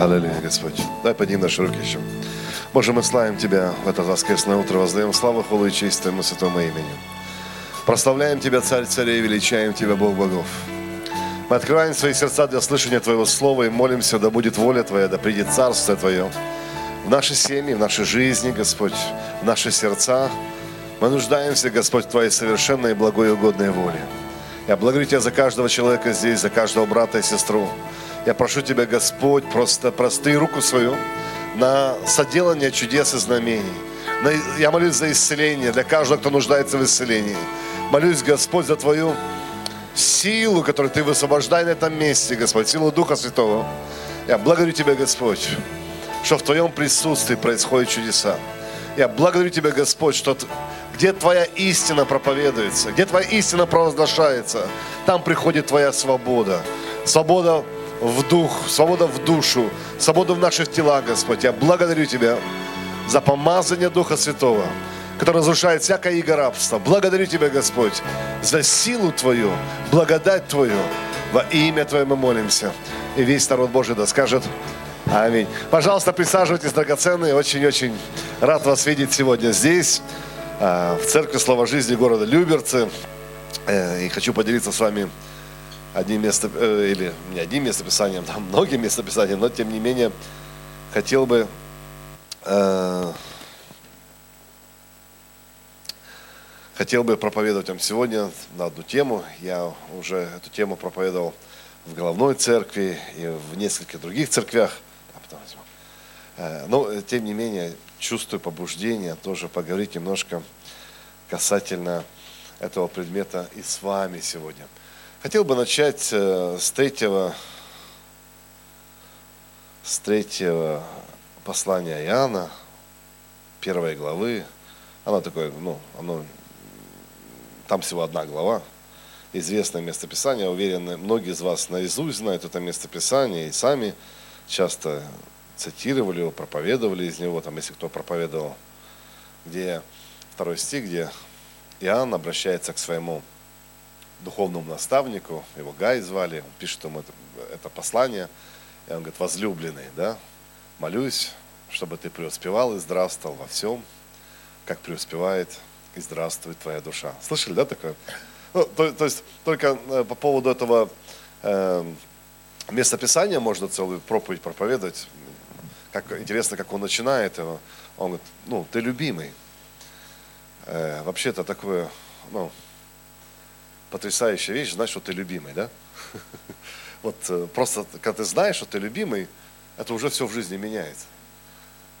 Аллилуйя, Господь. Дай подним наши руки еще. Боже, мы славим Тебя в это воскресное утро, воздаем славу, хвалу и честь Твоему святому имени. Прославляем Тебя, Царь царей, величаем Тебя, Бог богов. Мы открываем свои сердца для слышания Твоего Слова и молимся, да будет воля Твоя, да придет Царство Твое в наши семьи, в нашей жизни, Господь, в наши сердца. Мы нуждаемся, Господь, в Твоей совершенной и благой и угодной воле. Я благодарю Тебя за каждого человека здесь, за каждого брата и сестру. Я прошу Тебя, Господь, просто прости руку свою на соделание чудес и знамений. Я молюсь за исцеление для каждого, кто нуждается в исцелении. Молюсь, Господь, за Твою силу, которую Ты высвобождай на этом месте, Господь, силу Духа Святого. Я благодарю Тебя, Господь, что в Твоем присутствии происходят чудеса. Я благодарю Тебя, Господь, что где Твоя истина проповедуется, где Твоя истина провозглашается, там приходит Твоя свобода. Свобода в дух, свобода в душу, свобода в наших телах, Господь. Я благодарю Тебя за помазание Духа Святого, который разрушает всякое иго рабства. Благодарю Тебя, Господь, за силу Твою, благодать Твою. Во имя Твое мы молимся. И весь народ Божий да скажет Аминь. Пожалуйста, присаживайтесь, драгоценные. Очень-очень рад вас видеть сегодня здесь, а, в Церкви Слова Жизни города Люберцы. Э, и хочу поделиться с вами одним место, э, или не одним местописанием, там многим местописанием, но тем не менее хотел бы э, хотел бы проповедовать вам сегодня на одну тему. Я уже эту тему проповедовал в головной церкви и в нескольких других церквях. Э, но, тем не менее, чувствую побуждение тоже поговорить немножко касательно этого предмета и с вами сегодня – Хотел бы начать э, с третьего, с третьего послания Иоанна, первой главы. Оно такое, ну, оно, там всего одна глава, известное местописание. Уверен, многие из вас наизусть знают это местописание и сами часто цитировали его, проповедовали из него, там, если кто проповедовал, где второй стих, где Иоанн обращается к своему духовному наставнику, его Гай звали, он пишет ему это, это послание, и он говорит, возлюбленный, да, молюсь, чтобы ты преуспевал и здравствовал во всем, как преуспевает и здравствует твоя душа. Слышали, да, такое? Ну, то, то есть только э, по поводу этого э, местописания можно целую проповедь проповедовать. Как, интересно, как он начинает его. Он говорит, ну, ты любимый. Э, вообще это такое, ну, потрясающая вещь, знать, что ты любимый, да? Вот э, просто, когда ты знаешь, что ты любимый, это уже все в жизни меняется.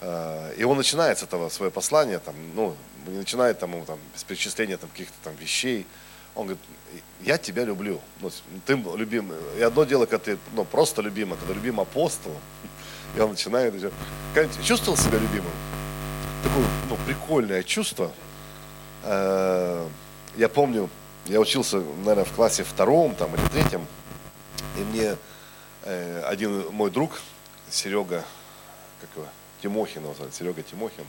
А, и он начинает с этого свое послание, там, ну, не начинает там, там, с перечисления там, каких-то там вещей. Он говорит, я тебя люблю. Ну, ты любимый. И одно дело, когда ты ну, просто любимый, когда любим апостолом. И он начинает. Чувствовал себя любимым? Такое ну, прикольное чувство. Э, я помню, я учился, наверное, в классе втором там, или третьем, и мне э, один мой друг, Серега, как его, Тимохин, его зовут, Серега Тимохин,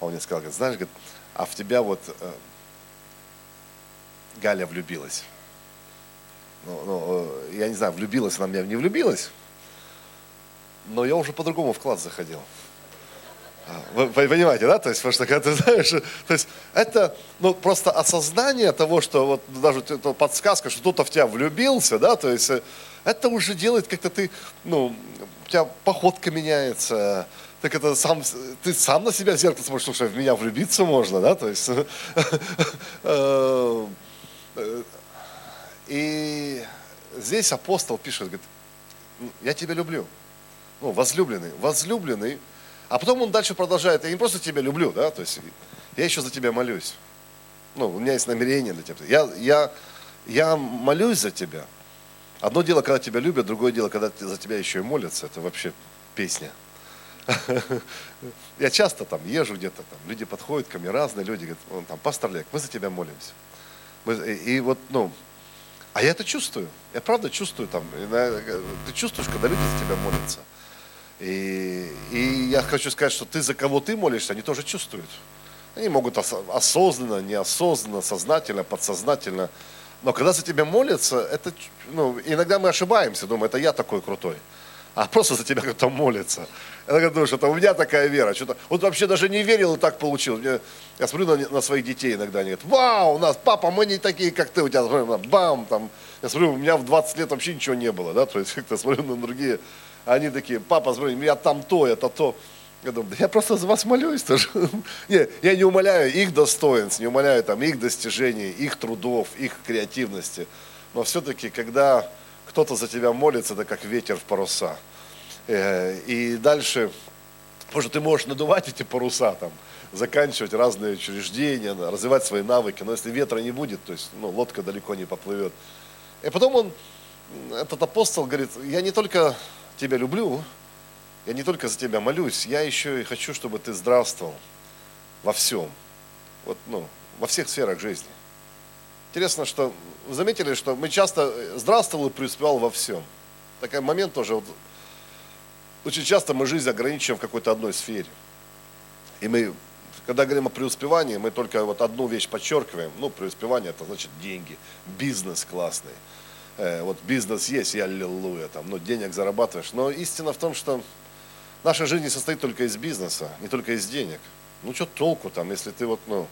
он мне сказал, говорит, знаешь, говорит, а в тебя вот э, Галя влюбилась. Ну, ну, э, я не знаю, влюбилась она меня, не влюбилась, но я уже по-другому в класс заходил. Вы понимаете, да? То есть, потому что когда ты знаешь, то есть это ну, просто осознание того, что вот даже подсказка, что кто-то в тебя влюбился, да, то есть э, это уже делает как-то ты, ну, у тебя походка меняется, так это сам, ты сам на себя зеркало смотришь, слушай, в меня влюбиться можно, да, то есть, э, э, и здесь апостол пишет, говорит, я тебя люблю, ну, возлюбленный, возлюбленный, а потом он дальше продолжает, я не просто тебя люблю, да, то есть я еще за тебя молюсь. Ну, у меня есть намерение для тебя. Я, я, я молюсь за тебя. Одно дело, когда тебя любят, другое дело, когда за тебя еще и молятся. Это вообще песня. Я часто там езжу где-то, там люди подходят ко мне, разные люди, говорят, он там, пастор Олег, мы за тебя молимся. Мы, и, и вот, ну, а я это чувствую. Я правда чувствую там. Ты чувствуешь, когда люди за тебя молятся. И, и я хочу сказать, что ты за кого ты молишься, они тоже чувствуют. Они могут осознанно, неосознанно, сознательно, подсознательно. Но когда за тебя молятся, это, ну, иногда мы ошибаемся, думаем, это я такой крутой. а просто за тебя кто-то молится. Я думаю, что у меня такая вера. Что-то, вот вообще даже не верил, и так получилось. Мне, я смотрю на, на своих детей иногда, они говорят, вау, у нас, папа, мы не такие, как ты, у тебя, бам, там. Я смотрю, у меня в 20 лет вообще ничего не было, да, то есть как-то смотрю на другие, они такие, папа, смотри, я там то, это то. Я думаю, да я просто за вас молюсь тоже. не, я не умоляю их достоинств, не умоляю там их достижений, их трудов, их креативности. Но все-таки, когда кто-то за тебя молится, это как ветер в паруса. Э, и дальше, может, ты можешь надувать эти паруса, там, заканчивать разные учреждения, развивать свои навыки, но если ветра не будет, то есть ну, лодка далеко не поплывет. И потом он, этот апостол говорит, я не только тебя люблю, я не только за тебя молюсь, я еще и хочу, чтобы ты здравствовал во всем, вот, ну, во всех сферах жизни. Интересно, что вы заметили, что мы часто здравствовал и преуспевал во всем. Такой момент тоже, вот, очень часто мы жизнь ограничиваем в какой-то одной сфере. И мы, когда говорим о преуспевании, мы только вот одну вещь подчеркиваем. Ну, преуспевание это значит деньги, бизнес классный. Э, вот бизнес есть, я аллилуйя, там, ну, денег зарабатываешь. Но истина в том, что Наша жизнь не состоит только из бизнеса, не только из денег. Ну что толку там, если ты вот, ну,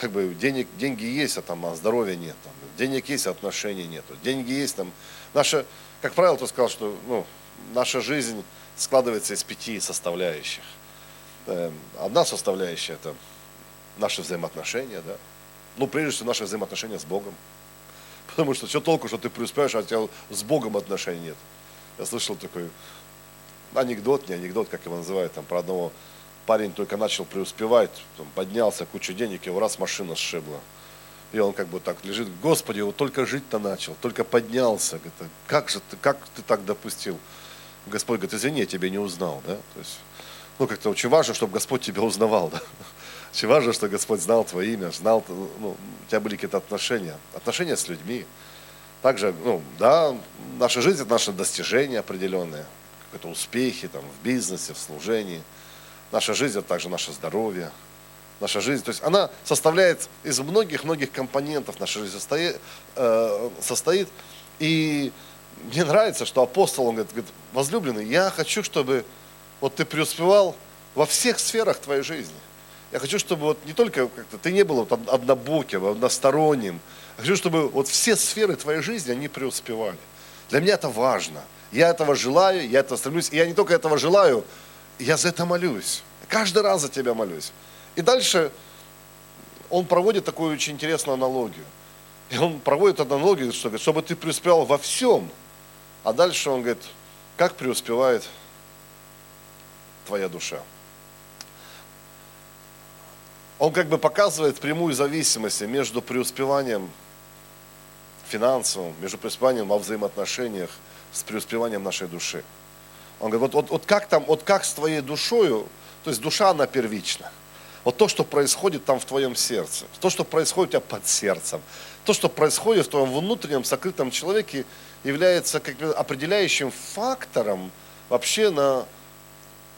как бы денег, деньги есть, а там а здоровья нет. Там, денег есть, а отношений нет. Деньги есть там. Наша, как правило, ты сказал, что ну, наша жизнь складывается из пяти составляющих. Эм, одна составляющая это наши взаимоотношения, да. Ну, прежде всего, наши взаимоотношения с Богом. Потому что что толку, что ты преуспеваешь, а у тебя с Богом отношений нет. Я слышал такой анекдот, не анекдот, как его называют, там, про одного парень только начал преуспевать, там, поднялся, кучу денег, его раз машина сшибла. И он как бы так лежит, Господи, вот только жить-то начал, только поднялся. Говорит, как же ты, как ты так допустил? Господь говорит, извини, я тебя не узнал, да? То есть, ну, как-то очень важно, чтобы Господь тебя узнавал, да? Очень важно, что Господь знал твое имя, знал, ну, у тебя были какие-то отношения, отношения с людьми. Также, ну, да, наша жизнь – это наши достижения определенные это успехи там, в бизнесе, в служении. Наша жизнь – это также наше здоровье, наша жизнь. То есть она составляет из многих-многих компонентов наша жизнь состоит, э, состоит. И мне нравится, что апостол, он говорит, говорит, возлюбленный, я хочу, чтобы вот ты преуспевал во всех сферах твоей жизни. Я хочу, чтобы вот не только как-то ты не был вот однобоким, односторонним. Я хочу, чтобы вот все сферы твоей жизни, они преуспевали. Для меня это важно – я этого желаю, я этого стремлюсь. И я не только этого желаю, я за это молюсь. Каждый раз за тебя молюсь. И дальше он проводит такую очень интересную аналогию. И он проводит аналогию, что, говорит, чтобы ты преуспевал во всем. А дальше он говорит, как преуспевает твоя душа. Он как бы показывает прямую зависимость между преуспеванием финансовым, между преуспеванием во взаимоотношениях – с преуспеванием нашей души. Он говорит, вот, вот, вот как там, вот как с твоей душою, то есть душа, она первична. Вот то, что происходит там в твоем сердце, то, что происходит у тебя под сердцем, то, что происходит в твоем внутреннем сокрытом человеке, является как бы определяющим фактором вообще, на,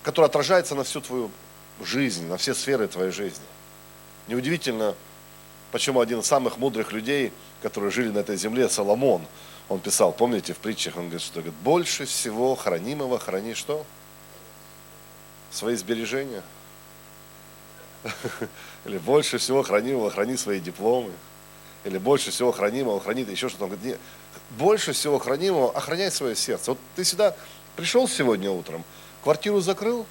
который отражается на всю твою жизнь, на все сферы твоей жизни. Неудивительно, почему один из самых мудрых людей, которые жили на этой земле, Соломон, он писал, помните, в притчах он говорит, что говорит, больше всего хранимого храни что? Свои сбережения. Или больше всего хранимого храни свои дипломы. Или больше всего хранимого хранит еще что-то. Он говорит, нет, больше всего хранимого охраняй свое сердце. Вот ты сюда пришел сегодня утром, квартиру закрыл?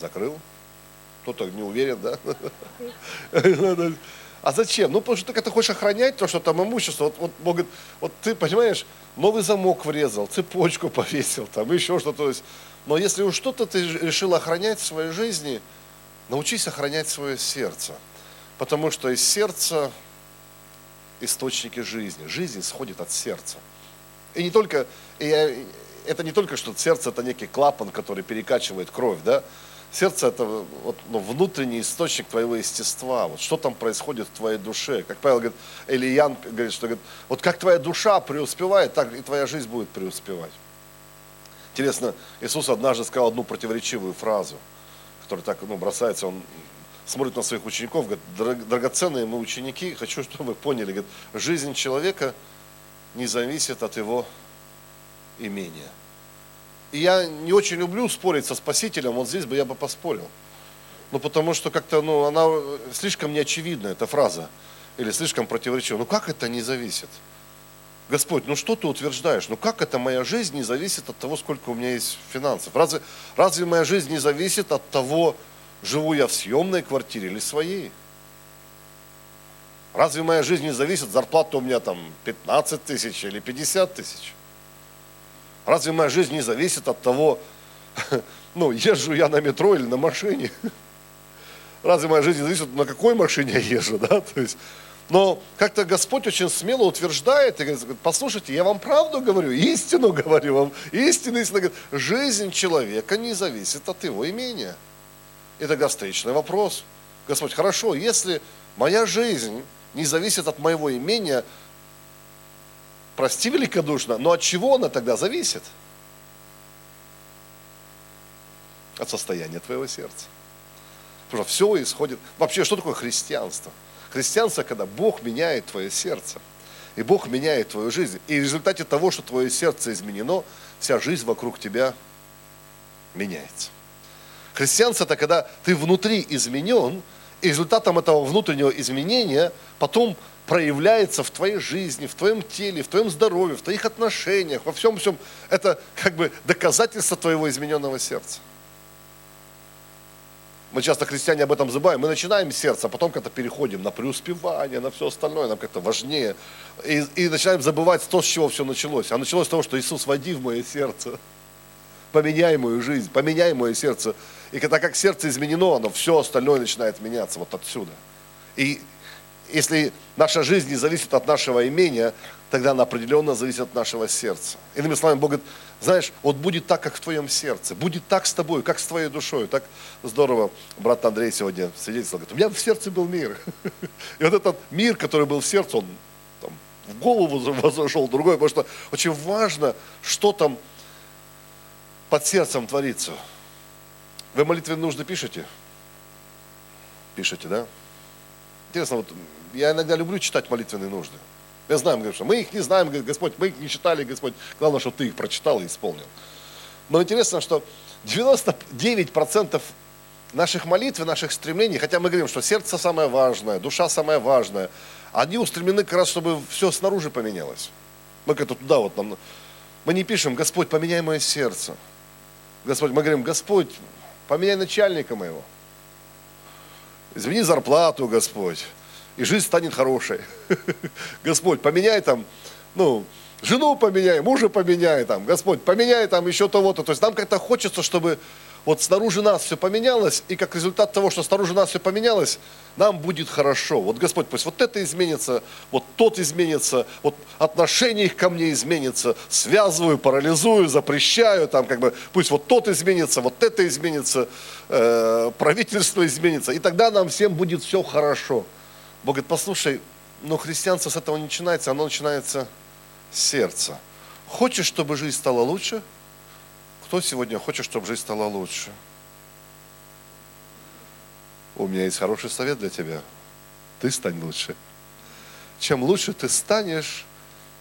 Закрыл. Кто-то не уверен, да? А зачем? Ну, потому что ты это хочешь охранять, то, что там имущество. Вот, вот, могут, вот ты, понимаешь, новый замок врезал, цепочку повесил, там еще что-то. Но если уж что-то ты решил охранять в своей жизни, научись охранять свое сердце. Потому что из сердца источники жизни. Жизнь исходит от сердца. И не только, и это не только, что сердце это некий клапан, который перекачивает кровь, да, Сердце – это вот, ну, внутренний источник твоего естества. Вот что там происходит в твоей душе. Как Павел говорит, или Ян говорит, что говорит, вот как твоя душа преуспевает, так и твоя жизнь будет преуспевать. Интересно, Иисус однажды сказал одну противоречивую фразу, которая так ну, бросается, он смотрит на своих учеников, говорит, драгоценные мы ученики, хочу, чтобы вы поняли, говорит, жизнь человека не зависит от его имение. И я не очень люблю спорить со Спасителем, вот здесь бы я бы поспорил. Ну, потому что как-то, ну, она слишком неочевидна, эта фраза, или слишком противоречива. Ну, как это не зависит? Господь, ну что ты утверждаешь? Ну как это моя жизнь не зависит от того, сколько у меня есть финансов? Разве, разве моя жизнь не зависит от того, живу я в съемной квартире или своей? Разве моя жизнь не зависит, зарплата у меня там 15 тысяч или 50 тысяч? Разве моя жизнь не зависит от того, ну, езжу я на метро или на машине? Разве моя жизнь не зависит, на какой машине я езжу, да? То есть, но как-то Господь очень смело утверждает и говорит, послушайте, я вам правду говорю, истину говорю вам, истину, истину. Говорит, жизнь человека не зависит от его имения. И тогда встречный вопрос. Господь, хорошо, если моя жизнь не зависит от моего имения, прости великодушно, но от чего она тогда зависит? От состояния твоего сердца. Потому что все исходит... Вообще, что такое христианство? Христианство, когда Бог меняет твое сердце. И Бог меняет твою жизнь. И в результате того, что твое сердце изменено, вся жизнь вокруг тебя меняется. Христианство – это когда ты внутри изменен, и результатом этого внутреннего изменения потом проявляется в твоей жизни, в твоем теле, в твоем здоровье, в твоих отношениях, во всем всем. Это как бы доказательство твоего измененного сердца. Мы часто, христиане, об этом забываем. Мы начинаем с сердца, а потом как-то переходим на преуспевание, на все остальное, нам как-то важнее. И, и начинаем забывать то, с чего все началось. А началось с того, что Иисус, води в мое сердце. Поменяй мою жизнь, поменяй мое сердце. И когда как сердце изменено, оно все остальное начинает меняться вот отсюда. И если наша жизнь не зависит от нашего имения, тогда она определенно зависит от нашего сердца. Иными словами, Бог говорит, знаешь, вот будет так, как в твоем сердце, будет так с тобой, как с твоей душой. Так здорово брат Андрей сегодня свидетельствовал, говорит, у меня в сердце был мир. И вот этот мир, который был в сердце, он там, в голову возошел, другой, потому что очень важно, что там под сердцем творится. Вы молитвенные нужды пишете? Пишете, да? Интересно, вот я иногда люблю читать молитвенные нужды. Знаю, говорю, что мы их не знаем, Господь, мы их не читали, Господь. Главное, чтобы ты их прочитал и исполнил. Но интересно, что 99% наших молитв и наших стремлений, хотя мы говорим, что сердце самое важное, душа самая важная, они устремлены как раз, чтобы все снаружи поменялось. Мы как-то туда вот нам... Мы не пишем, Господь, поменяй мое сердце. Господь, мы говорим, Господь, поменяй начальника моего. Извини зарплату, Господь и жизнь станет хорошей. Господь, поменяй там, ну, жену поменяй, мужа поменяй там, Господь, поменяй там еще того-то. То есть нам как-то хочется, чтобы вот снаружи нас все поменялось, и как результат того, что снаружи нас все поменялось, нам будет хорошо. Вот Господь, пусть вот это изменится, вот тот изменится, вот отношение их ко мне изменится, связываю, парализую, запрещаю, там как бы, пусть вот тот изменится, вот это изменится, э, правительство изменится, и тогда нам всем будет все хорошо. Бог говорит, послушай, но христианство с этого не начинается, оно начинается с сердца. Хочешь, чтобы жизнь стала лучше? Кто сегодня хочет, чтобы жизнь стала лучше? У меня есть хороший совет для тебя. Ты стань лучше. Чем лучше ты станешь,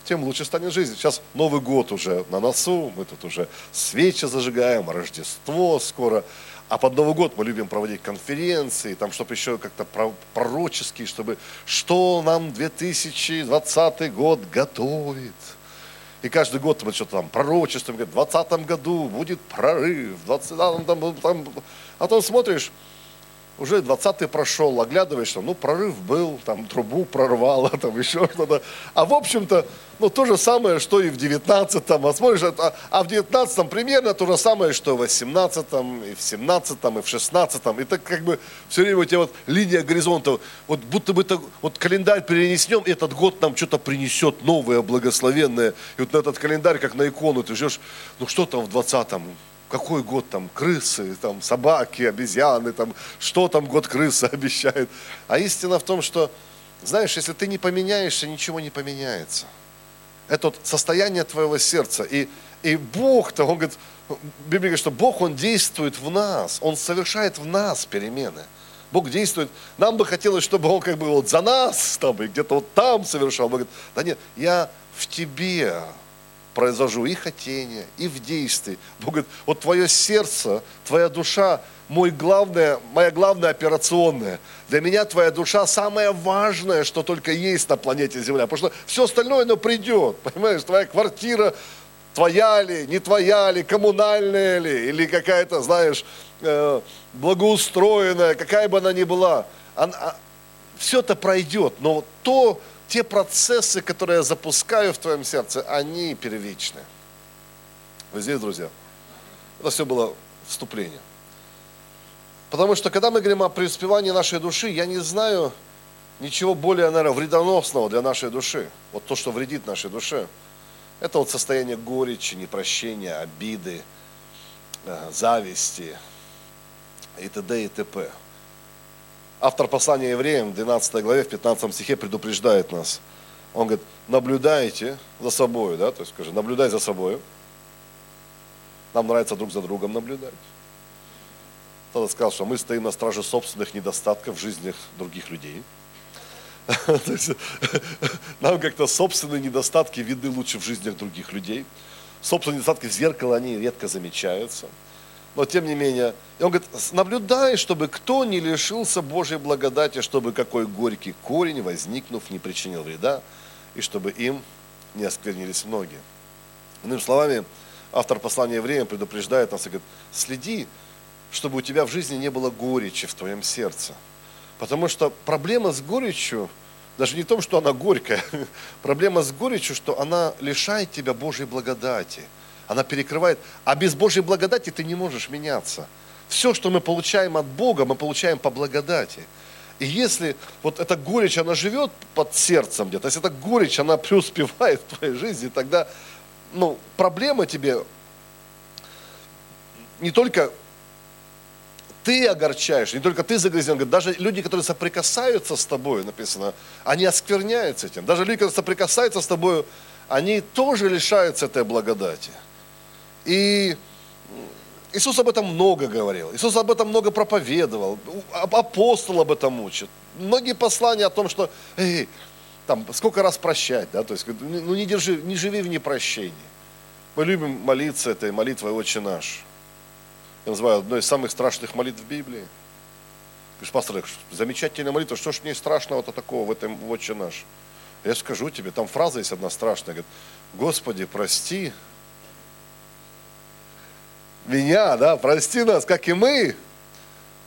тем лучше станет жизнь. Сейчас Новый год уже на носу, мы тут уже свечи зажигаем, Рождество скоро. А под Новый год мы любим проводить конференции, там, чтобы еще как-то пророческие, чтобы что нам 2020 год готовит. И каждый год мы что-то там пророчествуем, говорит, в 2020 году будет прорыв, в 20 там, там, там. А потом смотришь, уже 20-й прошел, оглядываешься, ну, прорыв был, там, трубу прорвало, там, еще что-то. А в общем-то, ну, то же самое, что и в 19-м. А смотришь, а, а в 19-м примерно то же самое, что в 18-м, и в 17-м, и в 16-м. И так как бы все время у тебя вот линия горизонта, вот будто бы это, вот календарь перенесем, и этот год нам что-то принесет новое, благословенное. И вот на этот календарь, как на икону, ты ждешь, ну, что там в 20-м? Какой год там крысы, там собаки, обезьяны, там что там год крысы обещает. А истина в том, что, знаешь, если ты не поменяешься, ничего не поменяется. Это вот состояние твоего сердца. И, и Бог-то, Он говорит, Библия говорит, что Бог, Он действует в нас, Он совершает в нас перемены. Бог действует. Нам бы хотелось, чтобы Он как бы вот за нас там и где-то вот там совершал. Бог говорит, да нет, я в тебе произвожу и хотение, и в действии. Бог говорит, вот твое сердце, твоя душа, мой главное, моя главная операционная. Для меня твоя душа самое важное, что только есть на планете Земля. Потому что все остальное, оно придет. Понимаешь, твоя квартира, твоя ли, не твоя ли, коммунальная ли, или какая-то, знаешь, э, благоустроенная, какая бы она ни была. Она, а, все это пройдет, но то, те процессы, которые я запускаю в твоем сердце, они первичны. Вы здесь, друзья? Это все было вступление. Потому что, когда мы говорим о преуспевании нашей души, я не знаю ничего более, наверное, вредоносного для нашей души. Вот то, что вредит нашей душе. Это вот состояние горечи, непрощения, обиды, э, зависти и т.д. и т.п. Автор послания евреям в 12 главе, в 15 стихе предупреждает нас. Он говорит, наблюдайте за собой, да, то есть скажи, наблюдай за собой. Нам нравится друг за другом наблюдать. Кто-то сказал, что мы стоим на страже собственных недостатков в жизнях других людей. Нам как-то собственные недостатки видны лучше в жизнях других людей. Собственные недостатки в зеркало, они редко замечаются но тем не менее, он говорит, наблюдай, чтобы кто не лишился Божьей благодати, чтобы какой горький корень, возникнув, не причинил вреда, и чтобы им не осквернились многие. Иными словами, автор послания евреям предупреждает нас и говорит, следи, чтобы у тебя в жизни не было горечи в твоем сердце. Потому что проблема с горечью, даже не в том, что она горькая, проблема с горечью, что она лишает тебя Божьей благодати – она перекрывает. А без Божьей благодати ты не можешь меняться. Все, что мы получаем от Бога, мы получаем по благодати. И если вот эта горечь, она живет под сердцем где-то, если эта горечь, она преуспевает в твоей жизни, тогда ну, проблема тебе не только ты огорчаешь, не только ты загрязнен, даже люди, которые соприкасаются с тобой, написано, они оскверняются этим. Даже люди, которые соприкасаются с тобой, они тоже лишаются этой благодати. И Иисус об этом много говорил, Иисус об этом много проповедовал, апостол об этом учит. Многие послания о том, что эй, там, сколько раз прощать, да, то есть, ну не, держи, не живи в непрощении. Мы любим молиться этой молитвой «Отче наш». Я называю одной из самых страшных молитв в Библии. Говоришь, пастор, замечательная молитва, что ж мне страшного-то такого в этом «Отче наш»? Я скажу тебе, там фраза есть одна страшная, говорит, Господи, прости, меня, да, прости нас, как и мы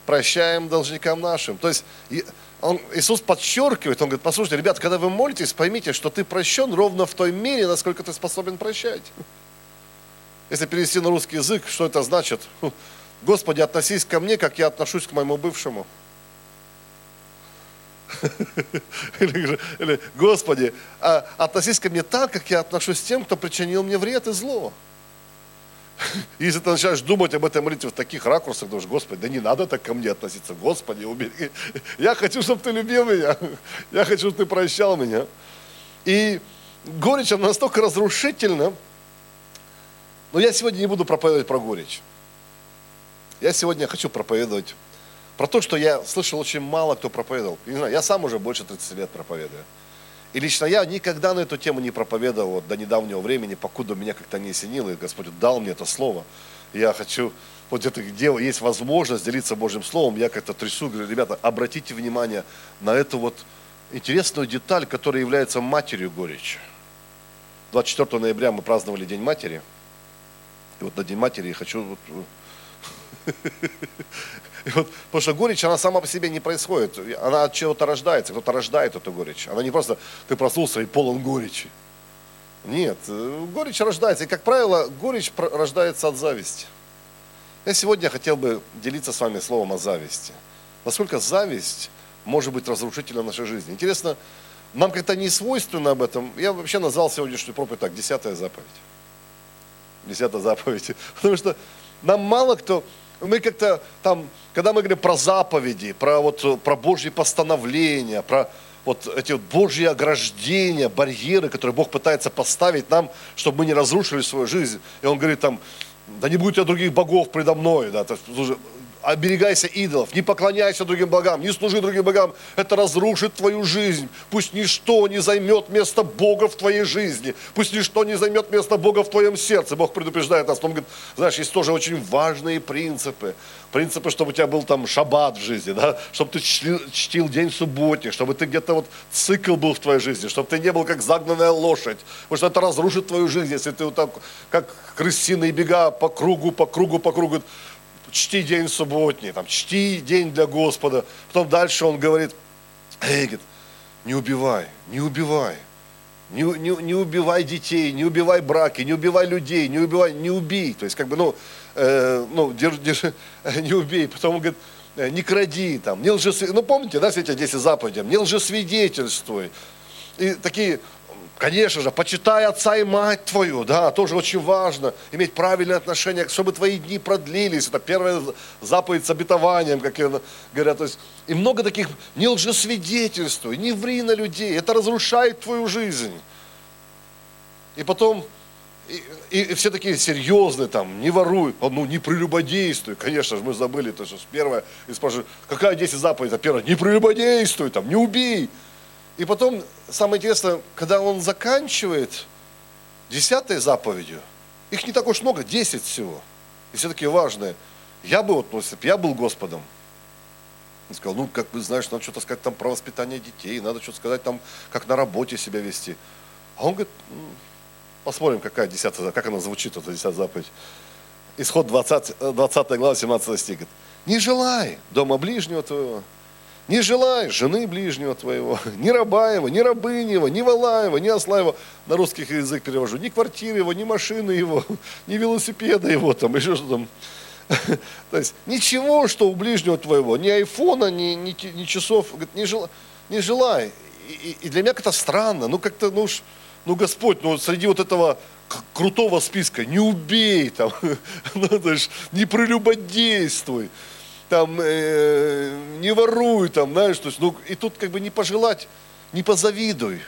прощаем должникам нашим. То есть он, Иисус подчеркивает, он говорит, послушайте, ребята, когда вы молитесь, поймите, что ты прощен ровно в той мере, насколько ты способен прощать. Если перевести на русский язык, что это значит? Господи, относись ко мне, как я отношусь к моему бывшему. Или, или Господи, а, относись ко мне так, как я отношусь к тем, кто причинил мне вред и зло. Если ты начинаешь думать об этой молитве в таких ракурсах, думаешь, Господи, да не надо так ко мне относиться. Господи, убери. Я хочу, чтобы ты любил меня. Я хочу, чтобы ты прощал меня. И горечь, она настолько разрушительна. Но я сегодня не буду проповедовать про горечь. Я сегодня хочу проповедовать про то, что я слышал очень мало кто проповедовал. Не знаю, я сам уже больше 30 лет проповедую. И лично я никогда на эту тему не проповедовал вот, до недавнего времени, покуда меня как-то не осенило, и Господь дал мне это слово. Я хочу, вот где-то, где есть возможность делиться Божьим Словом, я как-то трясу, говорю, ребята, обратите внимание на эту вот интересную деталь, которая является матерью горечи. 24 ноября мы праздновали День матери. И вот на День матери я хочу вот, вот, потому что горечь, она сама по себе не происходит. Она от чего-то рождается. Кто-то рождает эту горечь. Она не просто ты проснулся и полон горечи. Нет, э, горечь рождается. И, как правило, горечь рождается от зависти. Я сегодня хотел бы делиться с вами словом о зависти. Насколько зависть может быть разрушительна в нашей жизни. Интересно, нам как-то не свойственно об этом. Я вообще назвал сегодняшнюю проповедь так, десятая заповедь. Десятая заповедь. Потому что нам мало кто мы как-то там, когда мы говорим про заповеди, про, вот, про Божьи постановления, про вот эти вот Божьи ограждения, барьеры, которые Бог пытается поставить нам, чтобы мы не разрушили свою жизнь. И Он говорит там, да не будет у других богов предо мной. Да, оберегайся идолов, не поклоняйся другим богам, не служи другим богам. Это разрушит твою жизнь. Пусть ничто не займет место Бога в твоей жизни. Пусть ничто не займет место Бога в твоем сердце. Бог предупреждает нас. Он говорит, знаешь, есть тоже очень важные принципы. Принципы, чтобы у тебя был там шаббат в жизни, да? чтобы ты чтил, чтил день субботник, чтобы ты где-то вот цикл был в твоей жизни, чтобы ты не был как загнанная лошадь. Потому что это разрушит твою жизнь, если ты вот так, как крысиные бега по кругу, по кругу, по кругу чти день субботний, там, чти день для Господа. Потом дальше он говорит, эй, говорит, не убивай, не убивай. Не, не, не убивай детей, не убивай браки, не убивай людей, не убивай, не убей. То есть, как бы, ну, э, ну держи, держи, не убей. Потом он говорит, «Э, не кради, там, не лжесвидетельствуй. Ну, помните, да, все эти 10 заповедей, не лжесвидетельствуй. И такие Конечно же, почитай отца и мать твою, да, тоже очень важно, иметь правильное отношение, чтобы твои дни продлились. Это первая заповедь с обетованием, как говорят. То есть, и много таких, не лжесвидетельствуй, не ври на людей, это разрушает твою жизнь. И потом, и, и, все такие серьезные, там, не воруй, ну, не прелюбодействуй. Конечно же, мы забыли, то, что первое, и спрашивают, какая 10 заповедь? А первое, не прелюбодействуй, там, не убей. И потом, самое интересное, когда он заканчивает десятой заповедью, их не так уж много, десять всего. И все такие важные. Я бы вот, ну, если бы я был Господом, он сказал, ну, как бы, знаешь, надо что-то сказать там про воспитание детей, надо что-то сказать там, как на работе себя вести. А он говорит, посмотрим, какая десятая, как она звучит, эта десятая заповедь. Исход 20, 20 глава, 17 стих. Говорит, не желай дома ближнего твоего, не желай жены ближнего твоего, ни раба его, ни рабыни его, ни вала его, ни осла его. На русский язык перевожу. Ни квартиры его, ни машины его, ни велосипеда его, там, еще что там. То есть ничего, что у ближнего твоего, ни айфона, ни, ни, ни часов, говорит, не, жел, не желай. И, и для меня как-то странно, ну как-то, ну уж, ну Господь, ну среди вот этого крутого списка, не убей, там, ну, то есть, не прелюбодействуй, там, э, не воруй, там, знаешь, то есть, ну, и тут как бы не пожелать, не позавидуй.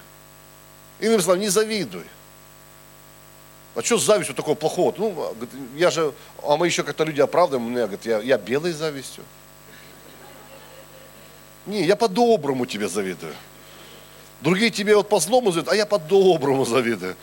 Иными словами, не завидуй. А что с завистью такого плохого? Ну, я же, а мы еще как-то люди оправдываем, у меня, говорит, я, я белой завистью. Не, я по-доброму тебе завидую. Другие тебе вот по злому завидуют, а я по-доброму завидую.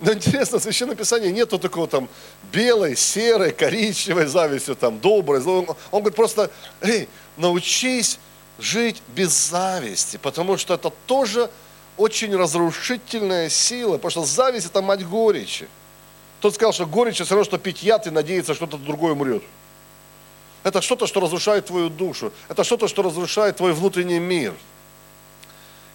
Но интересно, в Священном Писании нету такого там белой, серой, коричневой зависти, там, доброй, злой. Он, он говорит просто, эй, научись жить без зависти, потому что это тоже очень разрушительная сила, потому что зависть – это мать горечи. Тот сказал, что горечь – все равно, что пить яд и надеяться, что кто-то другой умрет. Это что-то, что разрушает твою душу. Это что-то, что разрушает твой внутренний мир –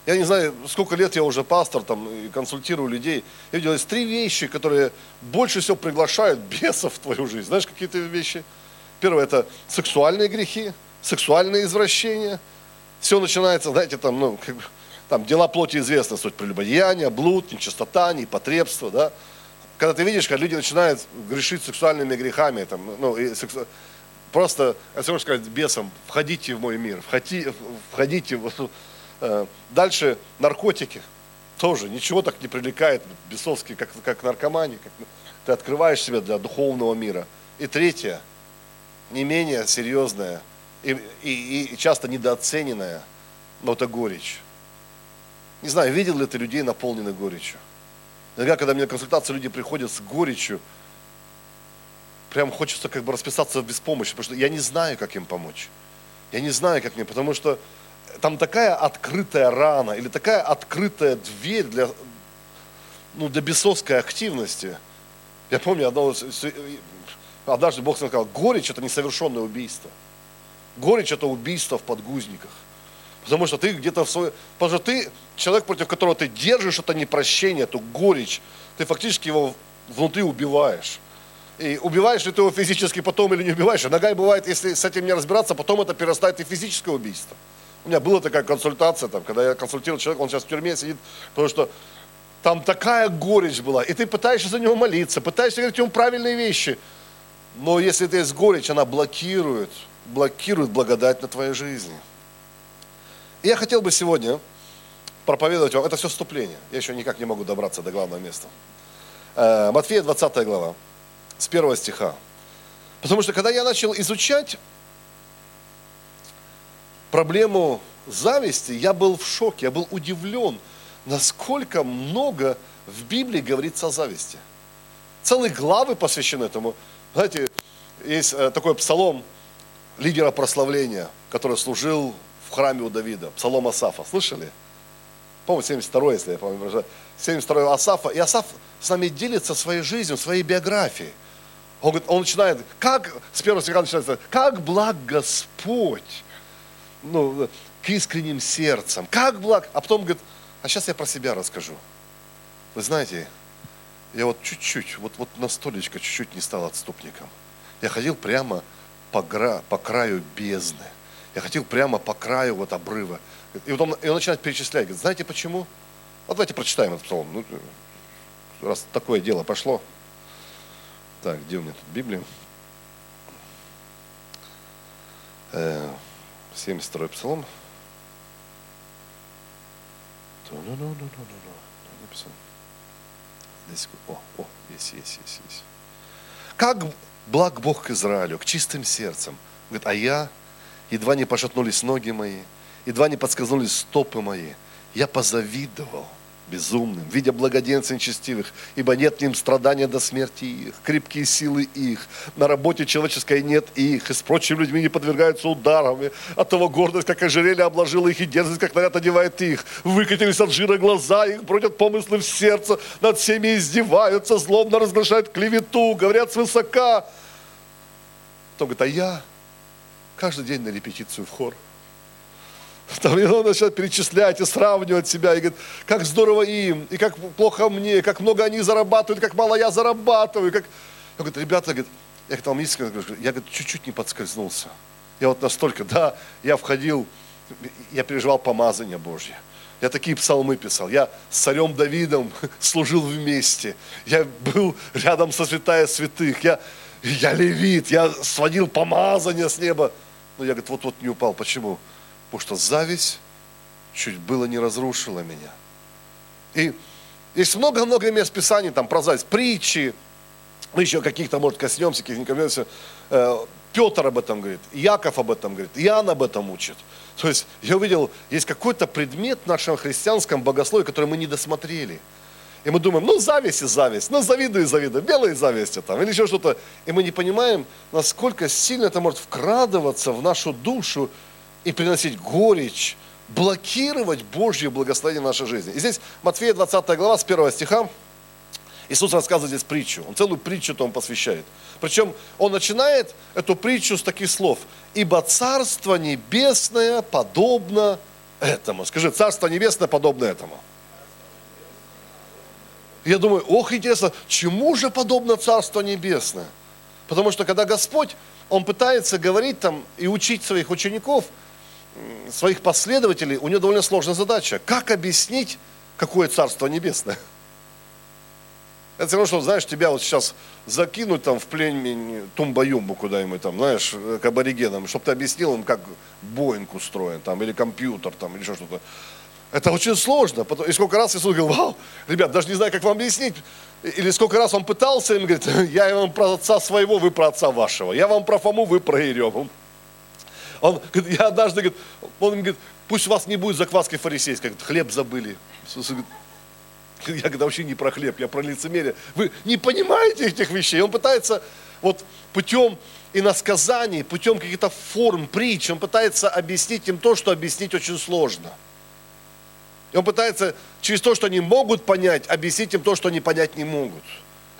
я не знаю, сколько лет я уже пастор, там, и консультирую людей. Я видел, есть три вещи, которые больше всего приглашают бесов в твою жизнь. Знаешь, какие-то вещи? Первое – это сексуальные грехи, сексуальные извращения. Все начинается, знаете, там, ну, как бы, там дела плоти известны, суть прелюбодеяния, блуд, нечистота, непотребство, да. Когда ты видишь, как люди начинают грешить сексуальными грехами, там, ну, и сексу... просто, я могу сказать, бесом, входите в мой мир, входите, входите в дальше наркотики. Тоже ничего так не привлекает бесовский, как, как наркомания. Как, ты открываешь себя для духовного мира. И третье, не менее серьезное и, и, и часто недооцененное, но это горечь. Не знаю, видел ли ты людей, наполненных горечью? Иногда, когда мне на консультации люди приходят с горечью, прям хочется как бы расписаться без помощи, потому что я не знаю, как им помочь. Я не знаю, как мне, потому что там такая открытая рана или такая открытая дверь для, ну, для бесовской активности. Я помню, одно, однажды Бог сказал, горечь это несовершенное убийство. Горечь это убийство в подгузниках. Потому что ты где-то в свой... Потому что ты, человек, против которого ты держишь это непрощение, эту горечь, ты фактически его внутри убиваешь. И убиваешь ли ты его физически потом или не убиваешь. Иногда бывает, если с этим не разбираться, потом это перерастает и физическое убийство. У меня была такая консультация, там, когда я консультировал человека, он сейчас в тюрьме сидит, потому что там такая горечь была, и ты пытаешься за него молиться, пытаешься говорить ему правильные вещи. Но если это есть горечь, она блокирует, блокирует благодать на твоей жизни. И я хотел бы сегодня проповедовать вам, это все вступление, я еще никак не могу добраться до главного места. Э, Матфея 20 глава, с первого стиха. Потому что когда я начал изучать проблему зависти, я был в шоке, я был удивлен, насколько много в Библии говорится о зависти. Целые главы посвящены этому. Знаете, есть э, такой псалом лидера прославления, который служил в храме у Давида, псалом Асафа. Слышали? По-моему, 72 если я помню. 72 Асафа. И Асаф с нами делится своей жизнью, своей биографией. Он, говорит, он начинает, как, с первого стиха начинается, как благ Господь, ну, к искренним сердцам, как благ, а потом говорит, а сейчас я про себя расскажу. Вы знаете, я вот чуть-чуть, вот, вот на столечко чуть-чуть не стал отступником. Я ходил прямо по, гра, по краю бездны. Я ходил прямо по краю вот обрыва. И вот он, и он начинает перечислять. Говорит, знаете почему? Вот давайте прочитаем этот псалом. Ну, раз такое дело пошло. Так, где у меня тут Библия? 72 псалом. Написано. Здесь, о, о, есть, есть, есть, есть. Как благ Бог к Израилю, к чистым сердцам. Говорит, а я, едва не пошатнулись ноги мои, едва не подскользнулись стопы мои. Я позавидовал – безумным, видя благоденствия нечестивых, ибо нет им страдания до смерти их, крепкие силы их, на работе человеческой нет их, и с прочими людьми не подвергаются ударами, от того гордость, как ожерелье обложила их, и дерзость, как наряд одевает их, выкатились от жира глаза их, бродят помыслы в сердце, над всеми издеваются, злобно разглашают клевету, говорят свысока. Потом говорит, а я каждый день на репетицию в хор – там, и он начинает перечислять и сравнивать себя, и говорит, как здорово им, и как плохо мне, как много они зарабатывают, как мало я зарабатываю. Как... Он говорит, ребята, говорит, я там говорю, я говорит, чуть-чуть не подскользнулся. Я вот настолько, да, я входил, я переживал помазание Божье. Я такие псалмы писал. Я с царем Давидом служил вместе. Я был рядом со святая святых. Я, я левит, я сводил помазание с неба. Но я, говорит, вот-вот не упал. Почему? Потому что зависть чуть было не разрушила меня. И есть много-много мест Писаний там про зависть, притчи, мы еще каких-то, может, коснемся, каких-нибудь э, Петр об этом говорит, Яков об этом говорит, Иоанн об этом учит. То есть я увидел, есть какой-то предмет в нашем христианском богословии, который мы не досмотрели. И мы думаем, ну зависть и зависть, ну завидую и завидую, белые зависти там, или еще что-то. И мы не понимаем, насколько сильно это может вкрадываться в нашу душу и приносить горечь, блокировать Божье благословение в нашей жизни. И здесь Матфея 20 глава с 1 стиха Иисус рассказывает здесь притчу. Он целую притчу там посвящает. Причем он начинает эту притчу с таких слов. «Ибо Царство Небесное подобно этому». Скажи, Царство Небесное подобно этому. Я думаю, ох, интересно, чему же подобно Царство Небесное? Потому что когда Господь, Он пытается говорить там и учить своих учеников – своих последователей, у него довольно сложная задача. Как объяснить, какое Царство Небесное? Это все равно, что, знаешь, тебя вот сейчас закинуть там в племя Тумба-Юмбу куда-нибудь там, знаешь, к аборигенам, чтобы ты объяснил им, как Боинг устроен там, или компьютер там, или еще что-то. Это очень сложно. И сколько раз Иисус говорил, вау, ребят, даже не знаю, как вам объяснить. Или сколько раз он пытался им, говорит, я вам про отца своего, вы про отца вашего. Я вам про Фому, вы про Иерему. Он, я однажды, говорит, он говорит, пусть у вас не будет закваски фарисейской, хлеб забыли. Я говорю, вообще не про хлеб, я про лицемерие. Вы не понимаете этих вещей. Он пытается вот путем иносказаний, путем каких-то форм, притч, он пытается объяснить им то, что объяснить очень сложно. И он пытается через то, что они могут понять, объяснить им то, что они понять не могут.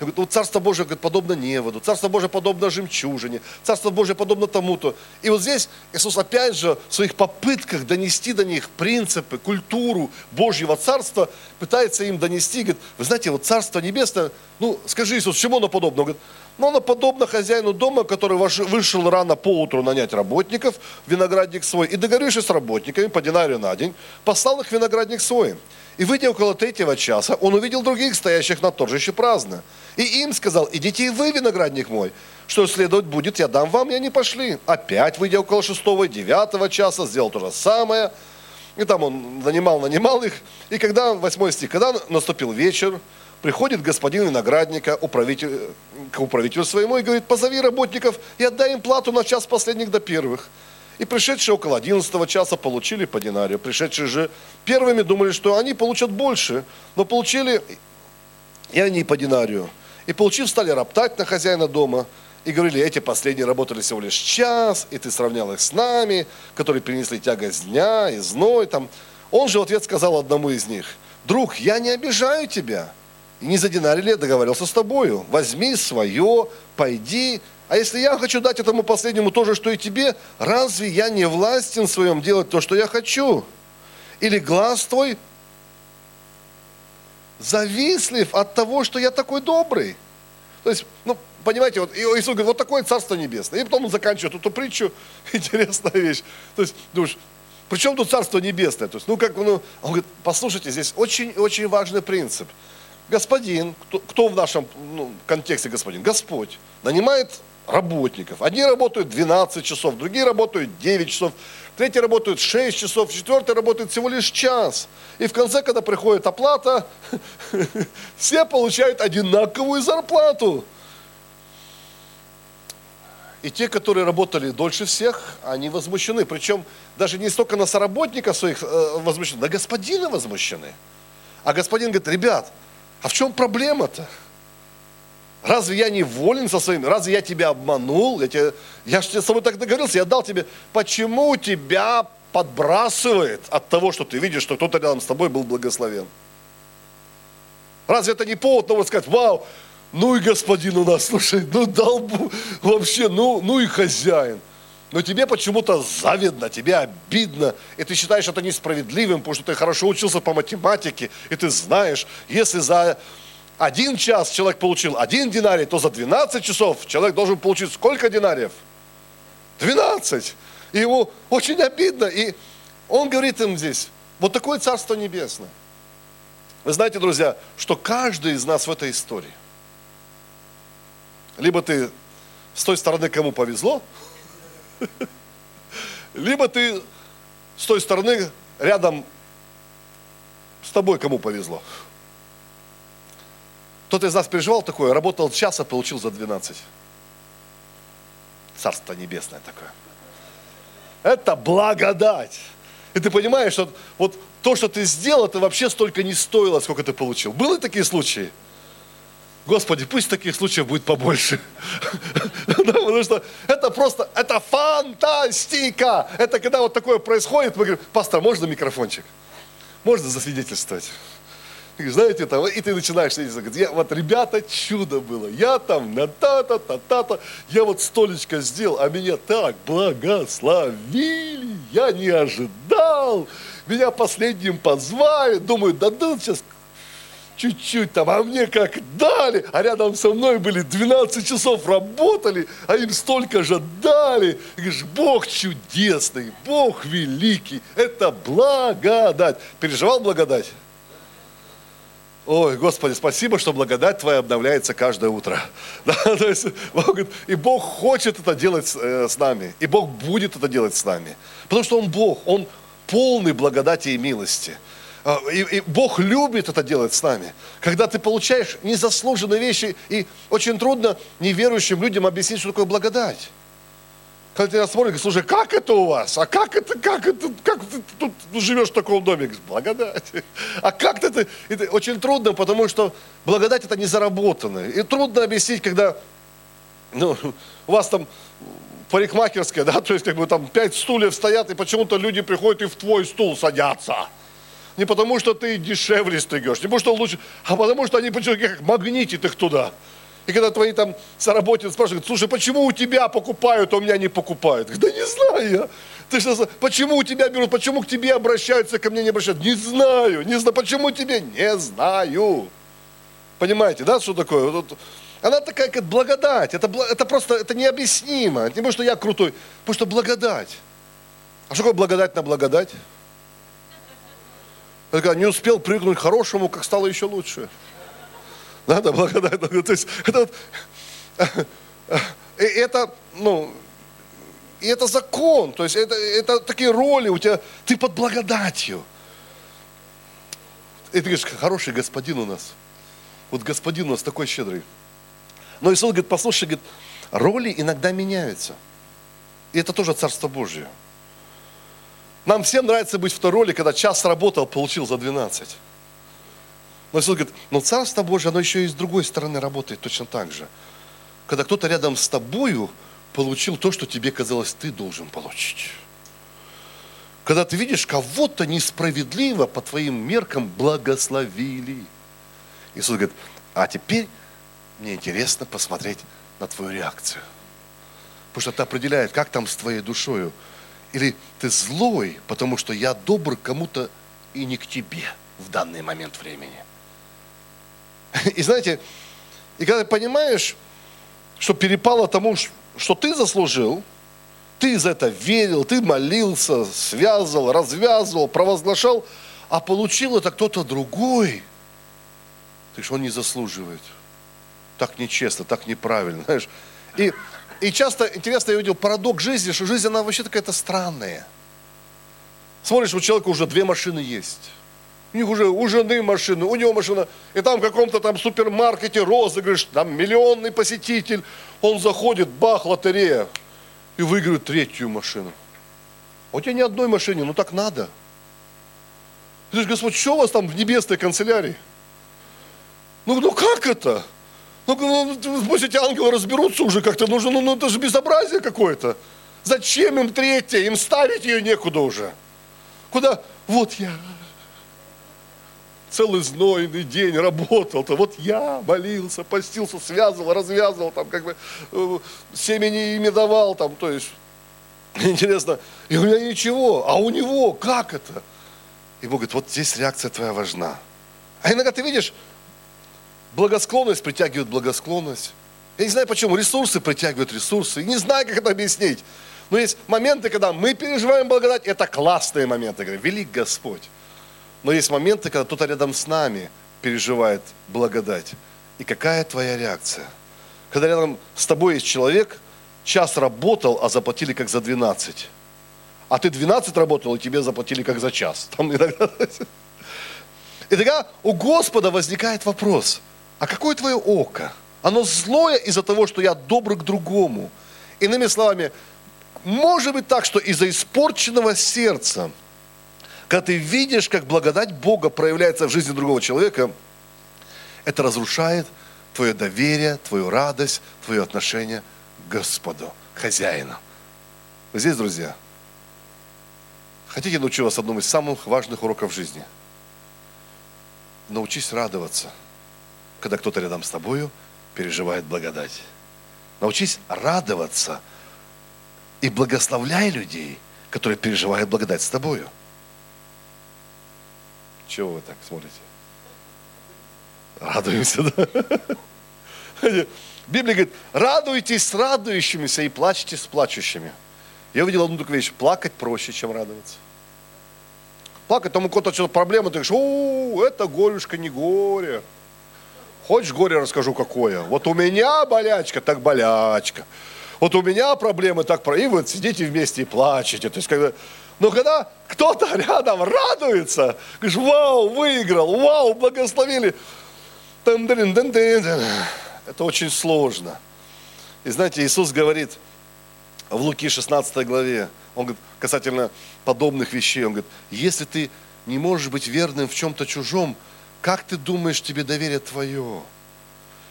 Говорит, вот Царство Божие говорит, подобно неводу, Царство Божие подобно жемчужине, Царство Божие подобно тому-то. И вот здесь Иисус опять же в своих попытках донести до них принципы, культуру Божьего Царства, пытается им донести, говорит, вы знаете, вот Царство Небесное, ну скажи Иисус, чему оно подобно? Говорит, ну оно подобно хозяину дома, который вышел рано по утру нанять работников, виноградник свой, и договорившись с работниками по динарию на день, послал их виноградник свой. И выйдя около третьего часа, он увидел других, стоящих на торжище праздно. И им сказал, идите и вы, виноградник мой, что следовать будет, я дам вам, и они пошли. Опять, выйдя около шестого и девятого часа, сделал то же самое. И там он нанимал, нанимал их. И когда, восьмой стих, когда наступил вечер, приходит господин виноградника управитель, к управителю своему и говорит, позови работников и отдай им плату на час последних до первых. И пришедшие около 11 часа получили по динарию. Пришедшие же первыми думали, что они получат больше, но получили и они по динарию. И получив, стали роптать на хозяина дома и говорили, эти последние работали всего лишь час, и ты сравнял их с нами, которые принесли тягость дня и зной. Там. Он же в ответ сказал одному из них, друг, я не обижаю тебя, не за динарий я договорился с тобою. Возьми свое, пойди. А если я хочу дать этому последнему то же, что и тебе, разве я не властен в своем делать то, что я хочу? Или глаз твой завистлив от того, что я такой добрый? То есть, ну, понимаете, вот Иисус говорит, вот такое Царство Небесное. И потом он заканчивает эту притчу, интересная вещь. То есть, думаешь, при чем тут Царство Небесное? То есть, ну, как, ну, он говорит, послушайте, здесь очень-очень важный принцип. Господин, кто, кто в нашем ну, контексте господин? Господь нанимает работников. Одни работают 12 часов, другие работают 9 часов, третьи работают 6 часов, четвертый работает всего лишь час. И в конце, когда приходит оплата, все получают одинаковую зарплату. И те, которые работали дольше всех, они возмущены. Причем даже не столько на соработника своих э, возмущены, на господина возмущены. А господин говорит, ребят, а в чем проблема-то? Разве я не волен со своими? Разве я тебя обманул? Я, тебе, я же с тобой так договорился, я дал тебе. Почему тебя подбрасывает от того, что ты видишь, что кто-то рядом с тобой был благословен? Разве это не повод того сказать, вау, ну и господин у нас, слушай, ну дал вообще, ну, ну и хозяин. Но тебе почему-то завидно, тебе обидно, и ты считаешь это несправедливым, потому что ты хорошо учился по математике, и ты знаешь, если за один час человек получил один динарий, то за 12 часов человек должен получить сколько динариев? 12. И ему очень обидно. И он говорит им здесь, вот такое Царство Небесное. Вы знаете, друзья, что каждый из нас в этой истории, либо ты с той стороны, кому повезло, либо ты с той стороны рядом с тобой, кому повезло. Кто-то из нас переживал такое, работал час, а получил за 12. Царство небесное такое. Это благодать. И ты понимаешь, что вот то, что ты сделал, это вообще столько не стоило, сколько ты получил. Были такие случаи? Господи, пусть таких случаев будет побольше. Потому что это просто, это фантастика. Это когда вот такое происходит, мы говорим, пастор, можно микрофончик? Можно засвидетельствовать? знаете, там, и ты начинаешь говорить, я, вот, ребята, чудо было, я там на та-та-та-та-та, я вот столечко сделал, а меня так благословили, я не ожидал, меня последним позвали, думаю, дадут сейчас чуть-чуть там, а мне как дали, а рядом со мной были 12 часов работали, а им столько же дали. И говоришь, Бог чудесный, Бог великий, это благодать. Переживал благодать? Ой, Господи, спасибо, что благодать Твоя обновляется каждое утро. Да, то есть, Бог и Бог хочет это делать э, с нами, и Бог будет это делать с нами. Потому что Он Бог, Он полный благодати и милости. А, и, и Бог любит это делать с нами. Когда ты получаешь незаслуженные вещи, и очень трудно неверующим людям объяснить, что такое благодать. Когда тебя смотрят, слушай, как это у вас? А как это, как это, как ты тут живешь в таком доме? Говоришь, благодать. А как ты это? это? Очень трудно, потому что благодать это не заработанное. И трудно объяснить, когда ну, у вас там парикмахерская, да, то есть как бы там пять стульев стоят, и почему-то люди приходят и в твой стул садятся. Не потому, что ты дешевле стригешь, не потому, что лучше, а потому, что они почему-то как магнитит их туда. И когда твои там соработницы спрашивают, слушай, почему у тебя покупают, а у меня не покупают? Да не знаю я. Ты что, почему у тебя берут, почему к тебе обращаются, ко мне не обращаются? Не знаю, не знаю, почему тебе? Не знаю. Понимаете, да, что такое? Вот, она такая, как благодать. Это, это просто, это необъяснимо. Не потому, что я крутой, потому что благодать. А что такое благодать на благодать? Когда не успел прыгнуть хорошему, как стало еще лучше. Надо благодать. То есть это, вот, это, ну, это закон, то есть это, это такие роли у тебя, ты под благодатью. И ты говоришь, хороший господин у нас. Вот господин у нас такой щедрый. Но Иисус говорит, послушай, говорит, роли иногда меняются. И это тоже Царство Божье. Нам всем нравится быть в той роли, когда час работал, получил за 12. Но Иисус говорит, но Царство Божье, оно еще и с другой стороны работает точно так же. Когда кто-то рядом с тобою получил то, что тебе казалось, ты должен получить. Когда ты видишь, кого-то несправедливо по твоим меркам благословили. Иисус говорит, а теперь мне интересно посмотреть на твою реакцию. Потому что это определяет, как там с твоей душою. Или ты злой, потому что я добр кому-то и не к тебе в данный момент времени. И знаете, и когда ты понимаешь, что перепало тому, что ты заслужил, ты за это верил, ты молился, связывал, развязывал, провозглашал, а получил это кто-то другой, ты что он не заслуживает. Так нечестно, так неправильно, знаешь. И, и часто, интересно, я видел парадокс жизни, что жизнь, она вообще какая-то странная. Смотришь, у человека уже две машины есть у них уже у жены машина, у него машина, и там в каком-то там супермаркете розыгрыш, там миллионный посетитель, он заходит, бах, лотерея, и выигрывает третью машину. А у тебя ни одной машины, ну так надо. Ты говоришь, Господь, что у вас там в небесной канцелярии? Ну, ну как это? Ну, пусть эти ангелы разберутся уже как-то, нужно, ну, ну это же безобразие какое-то. Зачем им третья? Им ставить ее некуда уже. Куда? Вот я, целый знойный день работал-то. Вот я молился, постился, связывал, развязывал, там как бы э, семени ими давал, там, то есть, интересно, и у меня ничего, а у него как это? И Бог говорит, вот здесь реакция твоя важна. А иногда ты видишь, благосклонность притягивает благосклонность. Я не знаю почему, ресурсы притягивают ресурсы. Не знаю, как это объяснить. Но есть моменты, когда мы переживаем благодать, это классные моменты. Говорю, велик Господь. Но есть моменты, когда кто-то рядом с нами переживает благодать. И какая твоя реакция? Когда рядом с тобой есть человек, час работал, а заплатили как за 12. А ты 12 работал, и тебе заплатили как за час. Там иногда... И тогда у Господа возникает вопрос, а какое твое око? Оно злое из-за того, что я добр к другому. Иными словами, может быть так, что из-за испорченного сердца – когда ты видишь, как благодать Бога проявляется в жизни другого человека, это разрушает твое доверие, твою радость, твое отношение к Господу, хозяину. Вы здесь, друзья? Хотите научить вас одному из самых важных уроков жизни? Научись радоваться, когда кто-то рядом с тобою переживает благодать. Научись радоваться и благословляй людей, которые переживают благодать с тобою. Чего вы так смотрите? Радуемся, да? Библия говорит, радуйтесь с радующимися и плачьте с плачущими. Я увидел одну такую вещь, плакать проще, чем радоваться. Плакать, там у кого-то что-то проблема, ты говоришь, о, это горюшка не горе. Хочешь горе расскажу какое? Вот у меня болячка, так болячка. Вот у меня проблемы, так про. И вот сидите вместе и плачете. То есть, когда но когда кто-то рядом радуется, говоришь, вау, выиграл, вау, благословили. Это очень сложно. И знаете, Иисус говорит в Луки 16 главе, он говорит, касательно подобных вещей, он говорит, если ты не можешь быть верным в чем-то чужом, как ты думаешь, тебе доверие твое?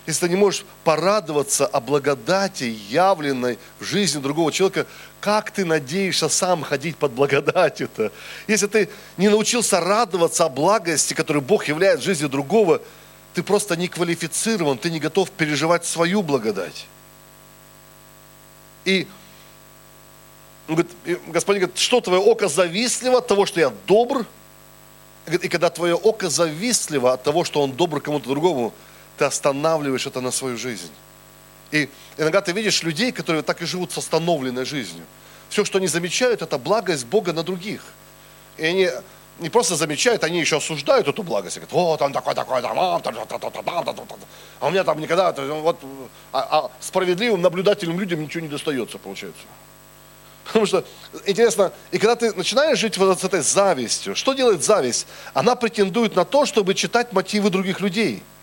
если ты не можешь порадоваться о благодати, явленной в жизни другого человека, как ты надеешься сам ходить под благодатью-то? Если ты не научился радоваться о благости, которую Бог являет в жизни другого, ты просто не квалифицирован, ты не готов переживать свою благодать. И Господин говорит, что твое око завистливо от того, что я добр? И когда твое око завистливо от того, что он добр кому-то другому, ты останавливаешь это на свою жизнь. И иногда ты видишь людей, которые так и живут с остановленной жизнью. Все, что они замечают, это благость Бога на других. И они не просто замечают, они еще осуждают эту благость. Говорят, вот он такой, такой, там, а у меня там никогда, вот, а, а справедливым наблюдательным людям ничего не достается, получается. Потому что, интересно, и когда ты начинаешь жить вот с этой завистью, что делает зависть? Она претендует на то, чтобы читать мотивы других людей –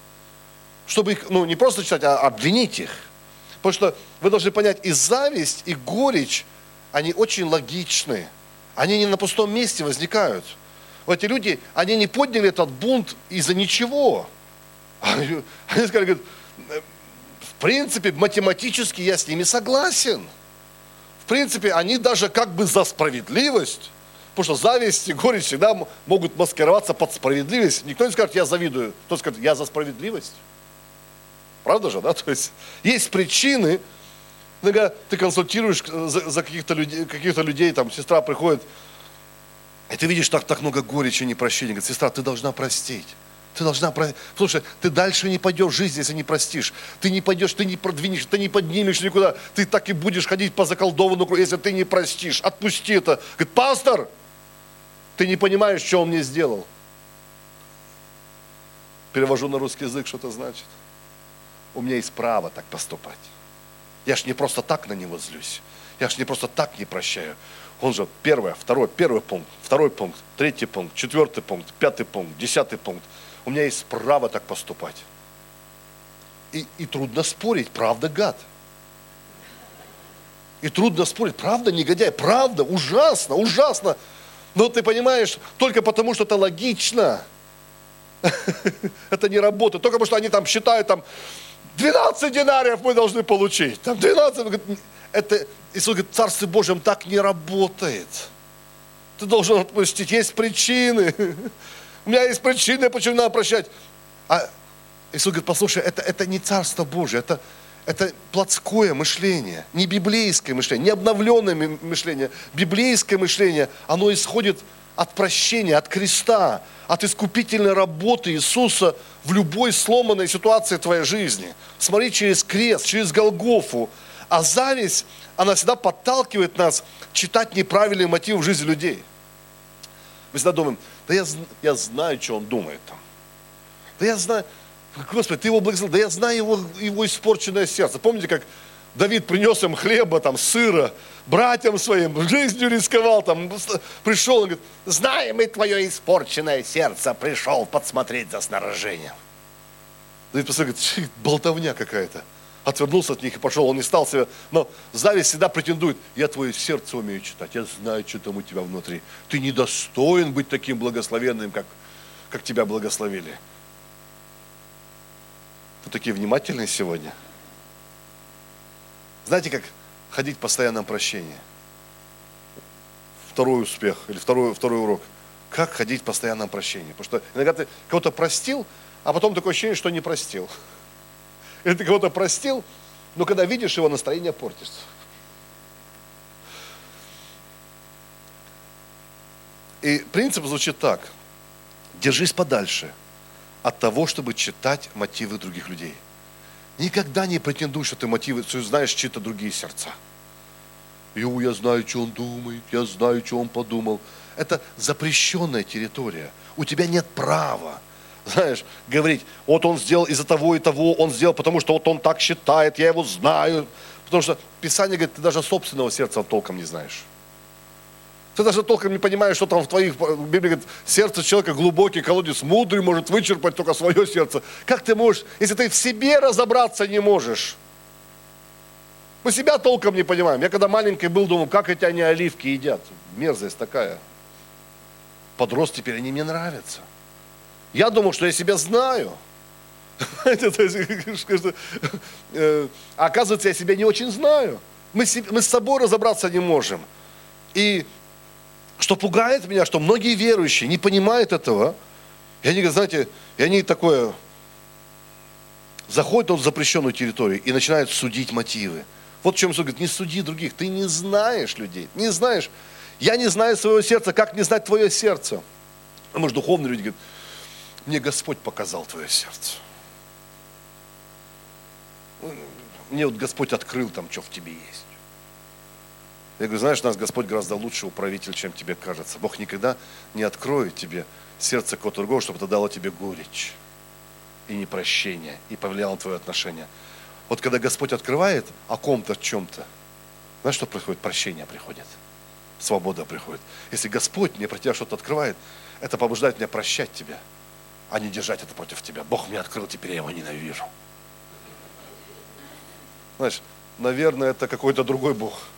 чтобы их, ну, не просто читать, а обвинить их. Потому что вы должны понять, и зависть, и горечь, они очень логичны. они не на пустом месте возникают. Вот эти люди, они не подняли этот бунт из-за ничего. Они, они сказали, говорят, в принципе, математически я с ними согласен. Принципе, они даже как бы за справедливость. Потому что зависть и горечь всегда могут маскироваться под справедливость. Никто не скажет, я завидую. Кто скажет, я за справедливость. Правда же, да? То есть есть причины, когда ты консультируешь за, за каких-то людей, каких людей, там сестра приходит, и ты видишь так, так много горечи и непрощения. Говорит, сестра, ты должна простить. Ты должна. Слушай, ты дальше не пойдешь в жизнь, если не простишь. Ты не пойдешь, ты не продвинешь, ты не поднимешь никуда. Ты так и будешь ходить по заколдованному если ты не простишь. Отпусти это. Говорит, пастор, ты не понимаешь, что он мне сделал. Перевожу на русский язык, что это значит. У меня есть право так поступать. Я ж не просто так на него злюсь. Я ж не просто так не прощаю. Он же первое, второй, первый пункт, второй пункт, третий пункт, четвертый пункт, пятый пункт, десятый пункт. У меня есть право так поступать. И, и трудно спорить, правда, гад. И трудно спорить, правда, негодяй, правда, ужасно, ужасно. Но ты понимаешь, только потому, что это логично. Это не работает. Только потому, что они там считают, там, 12 динариев мы должны получить. Там 12. Это, Иисус говорит, Царстве Божьем так не работает. Ты должен отпустить. Есть причины. У меня есть причины, почему надо прощать. А Иисус говорит, послушай, это, это не Царство Божье, это, это плотское мышление, не библейское мышление, не обновленное мышление. Библейское мышление, оно исходит от прощения, от креста, от искупительной работы Иисуса в любой сломанной ситуации твоей жизни. Смотри через крест, через Голгофу. А зависть, она всегда подталкивает нас читать неправильные мотивы в жизни людей. Мы всегда думаем, да я, я знаю, что он думает там. Да я знаю, Господи, ты его благословил, да я знаю его, его испорченное сердце. Помните, как Давид принес им хлеба, там, сыра, братьям своим, жизнью рисковал, там, пришел, и говорит, знаем и твое испорченное сердце, пришел подсмотреть за снаряжением. Давид посмотрел, говорит, болтовня какая-то. Отвернулся от них и пошел, он не стал себя, но зависть всегда претендует, я твое сердце умею читать, я знаю, что там у тебя внутри. Ты недостоин быть таким благословенным, как, как тебя благословили. Вы такие внимательные сегодня – знаете, как ходить в постоянном прощении? Второй успех или второй, второй урок. Как ходить в постоянном прощении? Потому что иногда ты кого-то простил, а потом такое ощущение, что не простил. Или ты кого-то простил, но когда видишь его, настроение портится. И принцип звучит так. Держись подальше от того, чтобы читать мотивы других людей – Никогда не претендуй, что ты мотивы, что знаешь чьи-то другие сердца. Ю, я знаю, что он думает, я знаю, что он подумал. Это запрещенная территория. У тебя нет права, знаешь, говорить, вот он сделал из-за того и того, он сделал, потому что вот он так считает, я его знаю. Потому что Писание говорит, ты даже собственного сердца толком не знаешь. Ты даже толком не понимаешь, что там в твоих, Библии говорит, сердце человека глубокий колодец, мудрый может вычерпать только свое сердце. Как ты можешь, если ты в себе разобраться не можешь? Мы себя толком не понимаем. Я когда маленький был, думал, как эти они оливки едят. Мерзость такая. Подрос теперь, они мне нравятся. Я думал, что я себя знаю. Э, оказывается, я себя не очень знаю. Мы, с собой разобраться не можем. И что пугает меня, что многие верующие не понимают этого. И они, знаете, и они такое, заходят в запрещенную территорию и начинают судить мотивы. Вот в чем Иисус говорит, не суди других, ты не знаешь людей, не знаешь. Я не знаю своего сердца, как не знать твое сердце? А может, духовные люди говорят, мне Господь показал твое сердце. Мне вот Господь открыл там, что в тебе есть. Я говорю, знаешь, нас Господь гораздо лучше управитель, чем тебе кажется. Бог никогда не откроет тебе сердце кого-то другого, чтобы это дало тебе горечь и непрощение, и повлияло на твое отношение. Вот когда Господь открывает о ком-то, чем-то, знаешь, что происходит? Прощение приходит, свобода приходит. Если Господь мне про тебя что-то открывает, это побуждает меня прощать тебя, а не держать это против тебя. Бог мне открыл, теперь я его ненавижу. Знаешь, наверное, это какой-то другой Бог –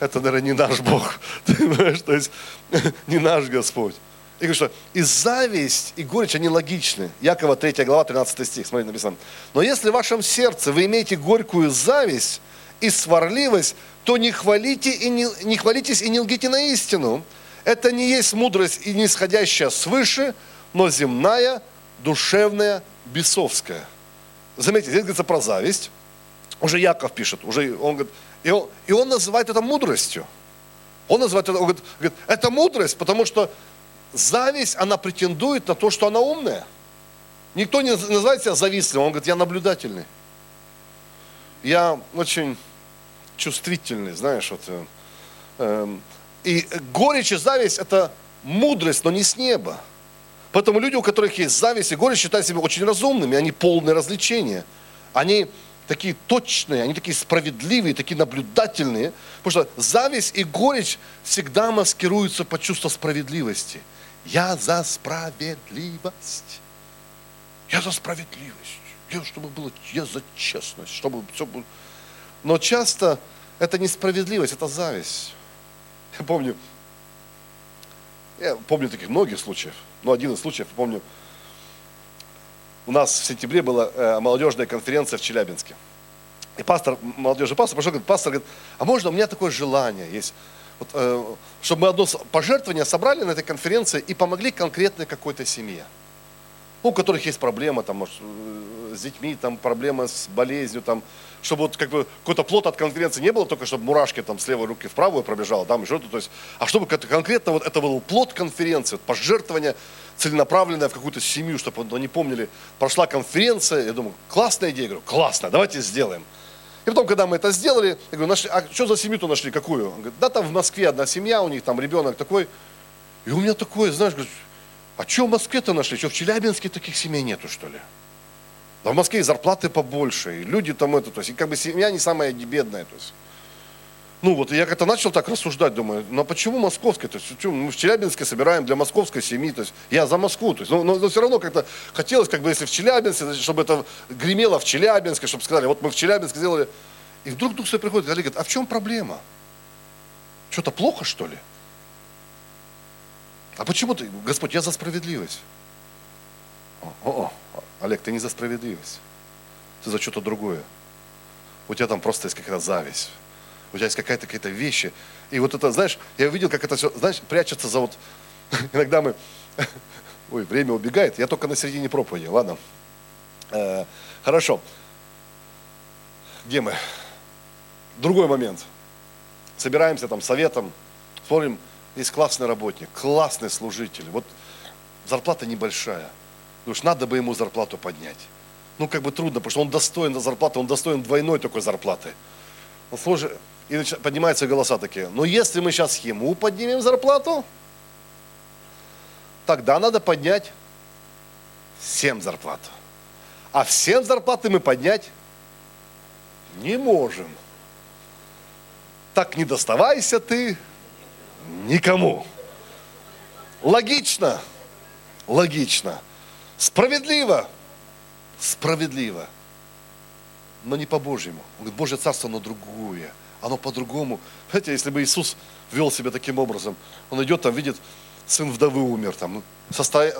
это, наверное, не наш Бог. Ты понимаешь, то есть не наш Господь. И говорю, что и зависть, и горечь, они логичны. Якова 3 глава, 13 стих, смотрите, написано. Но если в вашем сердце вы имеете горькую зависть и сварливость, то не, хвалите и не, не хвалитесь и не лгите на истину. Это не есть мудрость и не исходящая свыше, но земная, душевная, бесовская. Заметьте, здесь говорится про зависть. Уже Яков пишет, уже он говорит, и он, и он называет это мудростью. Он называет это, он говорит, это мудрость, потому что зависть, она претендует на то, что она умная. Никто не называет себя завистливым, он говорит, я наблюдательный. Я очень чувствительный, знаешь, вот. Э, и горечь и зависть – это мудрость, но не с неба. Поэтому люди, у которых есть зависть и горечь, считают себя очень разумными, они полные развлечения. Они такие точные, они такие справедливые, такие наблюдательные. Потому что зависть и горечь всегда маскируются под чувство справедливости – я за справедливость. Я за справедливость. Я, чтобы было, я за честность, чтобы все было. Но часто это не справедливость, это зависть. Я помню, я помню таких многих случаев, но один из случаев, помню, у нас в сентябре была э, молодежная конференция в Челябинске. И пастор, молодежный пастор, пошел, говорит, пастор говорит, а можно, у меня такое желание есть вот, э, чтобы мы одно пожертвование собрали на этой конференции и помогли конкретной какой-то семье. У которых есть проблема там, может, с детьми, там, проблема с болезнью, там, чтобы вот как бы какой-то плод от конференции не было, только чтобы мурашки там с левой руки в правую пробежало, там еще то, то есть, а чтобы конкретно вот это был плод конференции, пожертвование целенаправленное в какую-то семью, чтобы они помнили, прошла конференция, я думаю, классная идея, я говорю, классно, давайте сделаем. И потом, когда мы это сделали, я говорю, нашли, а что за семью-то нашли, какую? Он говорит, да там в Москве одна семья, у них там ребенок такой. И у меня такое, знаешь, говорит, а что в Москве-то нашли? Что в Челябинске таких семей нету, что ли? Да в Москве зарплаты побольше, и люди там это, то есть, и как бы семья не самая бедная, то есть. Ну вот, я как-то начал так рассуждать, думаю, ну а почему московская? То есть, мы в Челябинске собираем для московской семьи, то есть я за Москву, то есть, но, но, но все равно как-то хотелось, как бы, если в Челябинске, чтобы это гремело в Челябинске, чтобы сказали, вот мы в Челябинске сделали. И вдруг Дух Святой приходит, и говорит, а в чем проблема? Что-то плохо, что ли? А почему ты, Господь, я за справедливость. О, о, о, Олег, ты не за справедливость. Ты за что-то другое. У тебя там просто есть какая-то зависть у тебя есть какая-то какие-то вещи. И вот это, знаешь, я увидел, как это все, знаешь, прячется за вот, иногда мы, ой, время убегает, я только на середине проповеди, ладно. Э, хорошо. Где мы? Другой момент. Собираемся там советом, смотрим, есть классный работник, классный служитель. Вот зарплата небольшая. Думаешь, надо бы ему зарплату поднять. Ну, как бы трудно, потому что он достоин зарплаты, он достоин двойной такой зарплаты. Он служит, и поднимаются голоса такие, ну если мы сейчас ему поднимем зарплату, тогда надо поднять всем зарплату. А всем зарплаты мы поднять не можем. Так не доставайся ты никому. Логично, логично, справедливо, справедливо, но не по-божьему. Он говорит, Божье царство, оно другое оно по-другому. Знаете, если бы Иисус вел себя таким образом, он идет там, видит, сын вдовы умер, там, состо...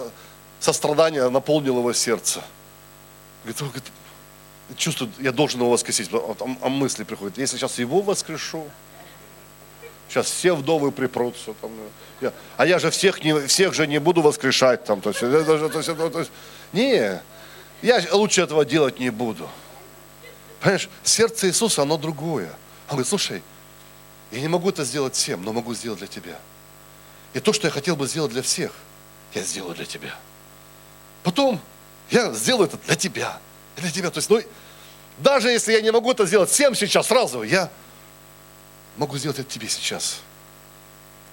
сострадание наполнило его сердце. Говорит, он говорит, чувствует, я должен его воскресить. А, а мысли приходят, если сейчас его воскрешу, сейчас все вдовы припрутся. Там, я, а я же всех, не, всех же не буду воскрешать. Там, то есть, то есть, то есть, не, я лучше этого делать не буду. Понимаешь, сердце Иисуса, оно другое. Он говорит, слушай, я не могу это сделать всем, но могу сделать для тебя. И то, что я хотел бы сделать для всех, я сделаю для тебя. Потом я сделаю это для тебя. Для тебя. То есть, ну, даже если я не могу это сделать всем сейчас сразу, я могу сделать это тебе сейчас.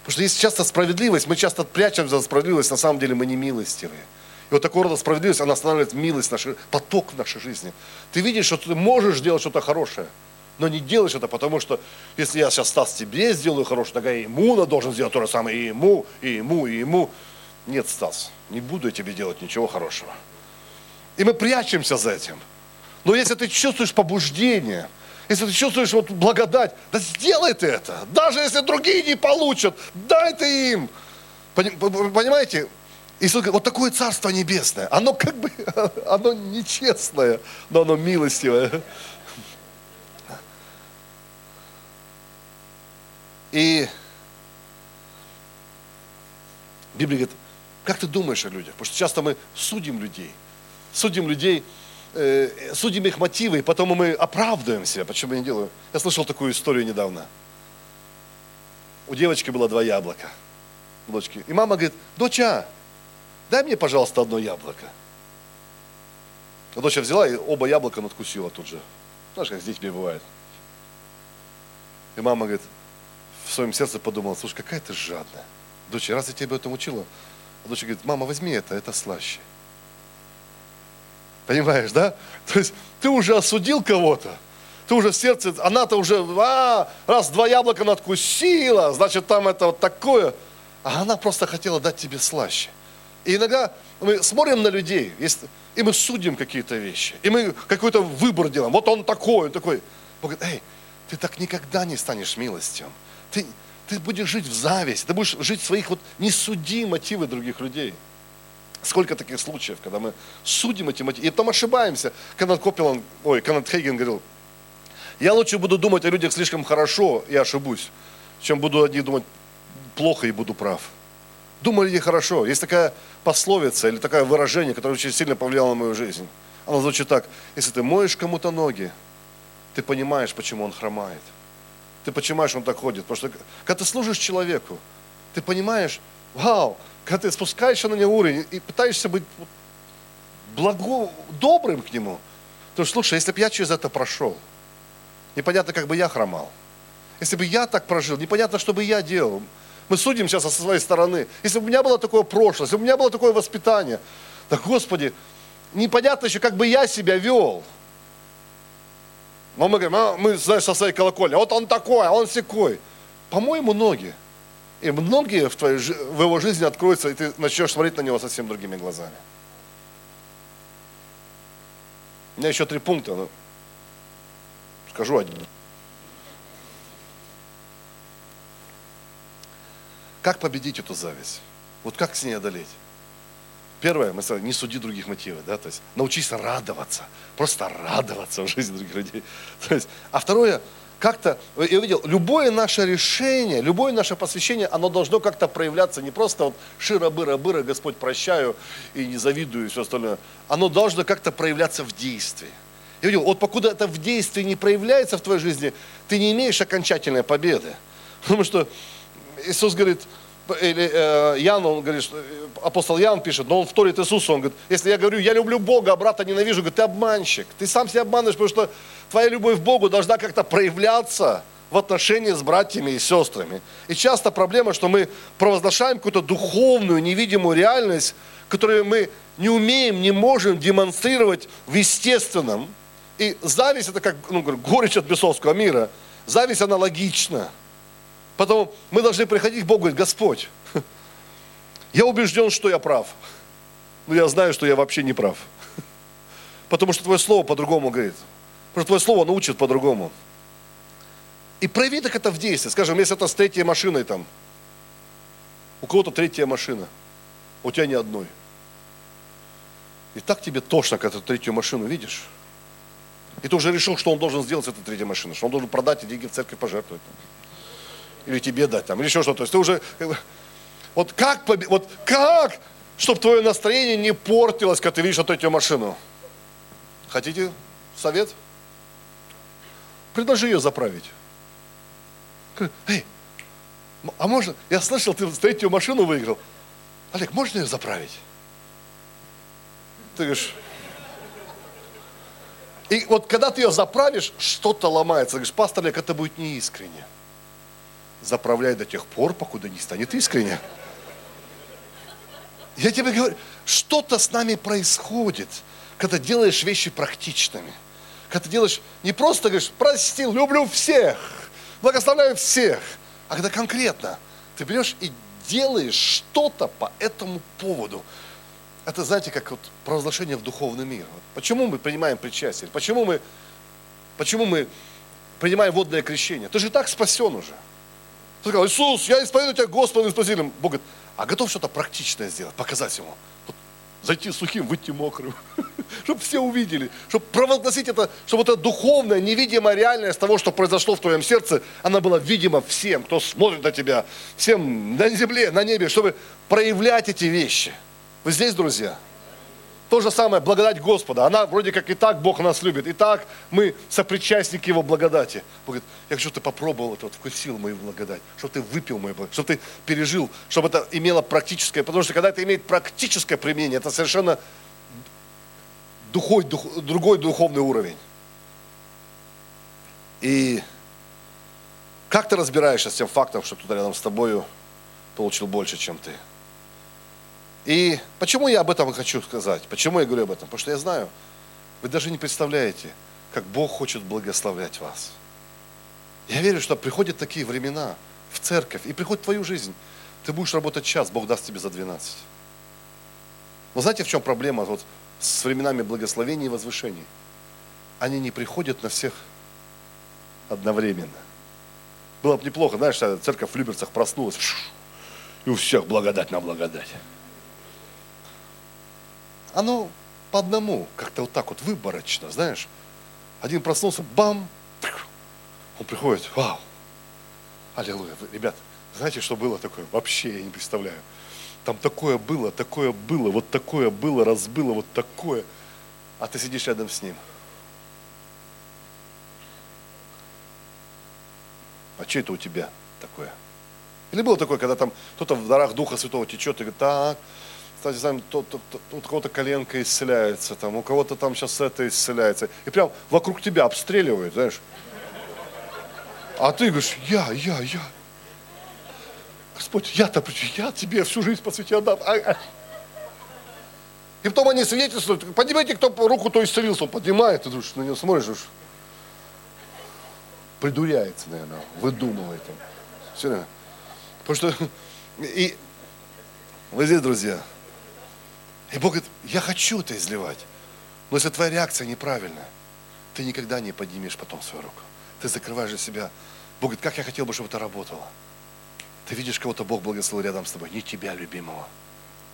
Потому что есть часто справедливость, мы часто прячемся за справедливость, на самом деле мы не милостивые. И вот такого рода справедливость, она останавливает милость, нашей, поток нашей жизни. Ты видишь, что ты можешь сделать что-то хорошее – но не делаешь это, потому что если я сейчас Стас тебе сделаю хорошее, тогда и ему должен сделать то же самое, и ему, и ему, и ему. Нет, Стас, не буду я тебе делать ничего хорошего. И мы прячемся за этим. Но если ты чувствуешь побуждение, если ты чувствуешь вот благодать, да сделай ты это. Даже если другие не получат, дай ты им. Понимаете? Иисус говорит, вот такое Царство Небесное, оно как бы, оно нечестное, но оно милостивое. И Библия говорит, как ты думаешь о людях? Потому что часто мы судим людей, судим людей, э, судим их мотивы, и потом мы оправдываем себя, почему я не делаю. Я слышал такую историю недавно. У девочки было два яблока, дочки. И мама говорит, доча, дай мне, пожалуйста, одно яблоко. А дочь взяла и оба яблока надкусила тут же. Знаешь, как с детьми бывает. И мама говорит, в своем сердце подумала, слушай, какая ты жадная. Дочь, раз я тебя этому учила? А дочь говорит, мама, возьми это, это слаще. Понимаешь, да? То есть ты уже осудил кого-то, ты уже в сердце, она-то уже, а, раз два яблока надкусила, значит там это вот такое. А она просто хотела дать тебе слаще. И иногда мы смотрим на людей, и мы судим какие-то вещи, и мы какой-то выбор делаем. Вот он такой, он такой. Бог говорит, эй, ты так никогда не станешь милостью. Ты, ты будешь жить в зависти, ты будешь жить в своих, вот не суди мотивы других людей. Сколько таких случаев, когда мы судим эти мотивы, и потом ошибаемся. Канат Копилан, ой, Канат Хейген говорил, я лучше буду думать о людях слишком хорошо и ошибусь, чем буду о них думать плохо и буду прав. Думали ли хорошо? Есть такая пословица или такое выражение, которое очень сильно повлияло на мою жизнь. Оно звучит так. Если ты моешь кому-то ноги, ты понимаешь, почему он хромает. Ты понимаешь, он так ходит. Потому что когда ты служишь человеку, ты понимаешь, вау, когда ты спускаешься на него уровень и пытаешься быть благо, добрым к нему, то слушай, если бы я через это прошел, непонятно, как бы я хромал. Если бы я так прожил, непонятно, что бы я делал. Мы судим сейчас со своей стороны. Если бы у меня было такое прошлое, если бы у меня было такое воспитание, так, Господи, непонятно еще, как бы я себя вел. Но мы говорим, а, мы, знаешь, со своей колокольни, вот он такой, а он секой. По-моему, ноги. И многие в, твоей, в его жизни откроются, и ты начнешь смотреть на него совсем другими глазами. У меня еще три пункта, но скажу один. Как победить эту зависть? Вот как с ней одолеть? Первое, мы сказали, не суди других мотивов, да, то есть научись радоваться, просто радоваться в жизни других людей. То есть, а второе, как-то, я увидел, любое наше решение, любое наше посвящение, оно должно как-то проявляться не просто вот широ-быро-быро, Господь прощаю и не завидую и все остальное. Оно должно как-то проявляться в действии. Я видел, вот покуда это в действии не проявляется в твоей жизни, ты не имеешь окончательной победы. Потому что Иисус говорит, или э, Ян, он говорит, э, апостол Ян пишет, но он вторит Иисусу, он говорит, если я говорю, я люблю Бога, а брата ненавижу, говорит, ты обманщик, ты сам себя обманываешь, потому что твоя любовь к Богу должна как-то проявляться в отношении с братьями и сестрами. И часто проблема, что мы провозглашаем какую-то духовную, невидимую реальность, которую мы не умеем, не можем демонстрировать в естественном. И зависть это как ну, горечь от бесовского мира. Зависть аналогична. Поэтому мы должны приходить к Богу и говорить, Господь, я убежден, что я прав. Но я знаю, что я вообще не прав. Потому что Твое Слово по-другому говорит. Потому что Твое Слово научит по-другому. И прояви так это в действии. Скажем, если это с третьей машиной там, у кого-то третья машина, у тебя ни одной. И так тебе тошно, когда ты третью машину видишь. И ты уже решил, что он должен сделать с этой третьей машиной, что он должен продать и деньги в церковь пожертвовать или тебе дать там, или еще что-то. То есть ты уже, вот как, вот как, чтобы твое настроение не портилось, когда ты видишь вот эту машину? Хотите совет? Предложи ее заправить. Эй, а можно, я слышал, ты третью машину выиграл. Олег, можно ее заправить? Ты говоришь, и вот когда ты ее заправишь, что-то ломается. Говоришь, пастор Олег, это будет неискренне заправляй до тех пор, покуда не станет искренне. Я тебе говорю, что-то с нами происходит, когда делаешь вещи практичными. Когда ты делаешь, не просто говоришь, простил, люблю всех, благословляю всех, а когда конкретно ты берешь и делаешь что-то по этому поводу. Это, знаете, как вот провозглашение в духовный мир. Почему мы принимаем причастие? Почему мы, почему мы принимай водное крещение. Ты же так спасен уже. Сказал, Иисус, я исповедую тебя Господом и Спасителем. Бог говорит, а готов что-то практичное сделать, показать ему. Вот зайти сухим, выйти мокрым. чтобы все увидели. Чтобы провозгласить это, чтобы это духовная, невидимая реальность того, что произошло в твоем сердце, она была видима всем, кто смотрит на тебя, всем на земле, на небе, чтобы проявлять эти вещи. Вы здесь, друзья? То же самое, благодать Господа. Она вроде как и так Бог нас любит, и так мы сопричастники Его благодати. Бог говорит, я хочу, чтобы ты попробовал это, вот, вкусил мою благодать, чтобы ты выпил мою благодать, чтобы ты пережил, чтобы это имело практическое, потому что когда это имеет практическое применение, это совершенно духой, дух, другой духовный уровень. И как ты разбираешься с тем фактом, что кто-то рядом с тобою получил больше, чем ты? И почему я об этом хочу сказать? Почему я говорю об этом? Потому что я знаю, вы даже не представляете, как Бог хочет благословлять вас. Я верю, что приходят такие времена в церковь и приходит в твою жизнь. Ты будешь работать час, Бог даст тебе за 12. Но знаете, в чем проблема вот с временами благословений и возвышений? Они не приходят на всех одновременно. Было бы неплохо, знаешь, церковь в Люберцах проснулась, и у всех благодать на благодать оно по одному, как-то вот так вот выборочно, знаешь. Один проснулся, бам, он приходит, вау, аллилуйя. Ребят, знаете, что было такое? Вообще я не представляю. Там такое было, такое было, вот такое было, раз было, вот такое. А ты сидишь рядом с ним. А что это у тебя такое? Или было такое, когда там кто-то в дарах Духа Святого течет и говорит, так, кстати, знаем, у кого-то коленка исцеляется, там, у кого-то там сейчас это исцеляется. И прям вокруг тебя обстреливают, знаешь. А ты говоришь, я, я, я. Господь, я-то, я тебе всю жизнь посвятил отдам. А, а. И потом они свидетельствуют, поднимайте, кто руку то исцелился, он поднимает, ты думаешь, на него смотришь, придуряется, наверное, выдумывает. Он. Все Потому что, и вы здесь, друзья, и Бог говорит, я хочу это изливать. Но если твоя реакция неправильная, ты никогда не поднимешь потом свою руку. Ты закрываешь для себя. Бог говорит, как я хотел бы, чтобы это работало. Ты видишь кого-то Бог благословил рядом с тобой, не тебя, любимого.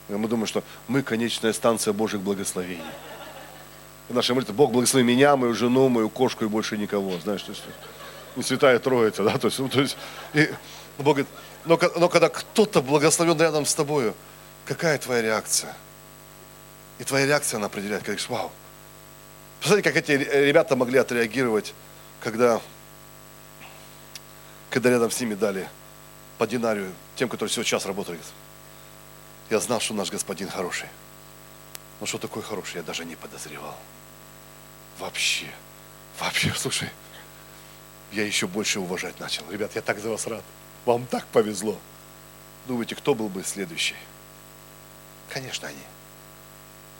Мы думаем, что мы конечная станция Божьих благословений. Наша молитва, Бог благослови меня, мою жену, мою кошку и больше никого. Знаешь, то есть, не святая троица, да, то есть, ну, то есть и Бог говорит, но, но когда кто-то благословен рядом с тобою, какая твоя реакция? И твоя реакция, она определяет, говоришь, вау. Посмотрите, как эти ребята могли отреагировать, когда, когда рядом с ними дали по динарию тем, которые всего час работали. Я знал, что наш господин хороший. Но что такое хороший, я даже не подозревал. Вообще. Вообще, слушай, я еще больше уважать начал. Ребят, я так за вас рад. Вам так повезло. Думаете, кто был бы следующий? Конечно, они.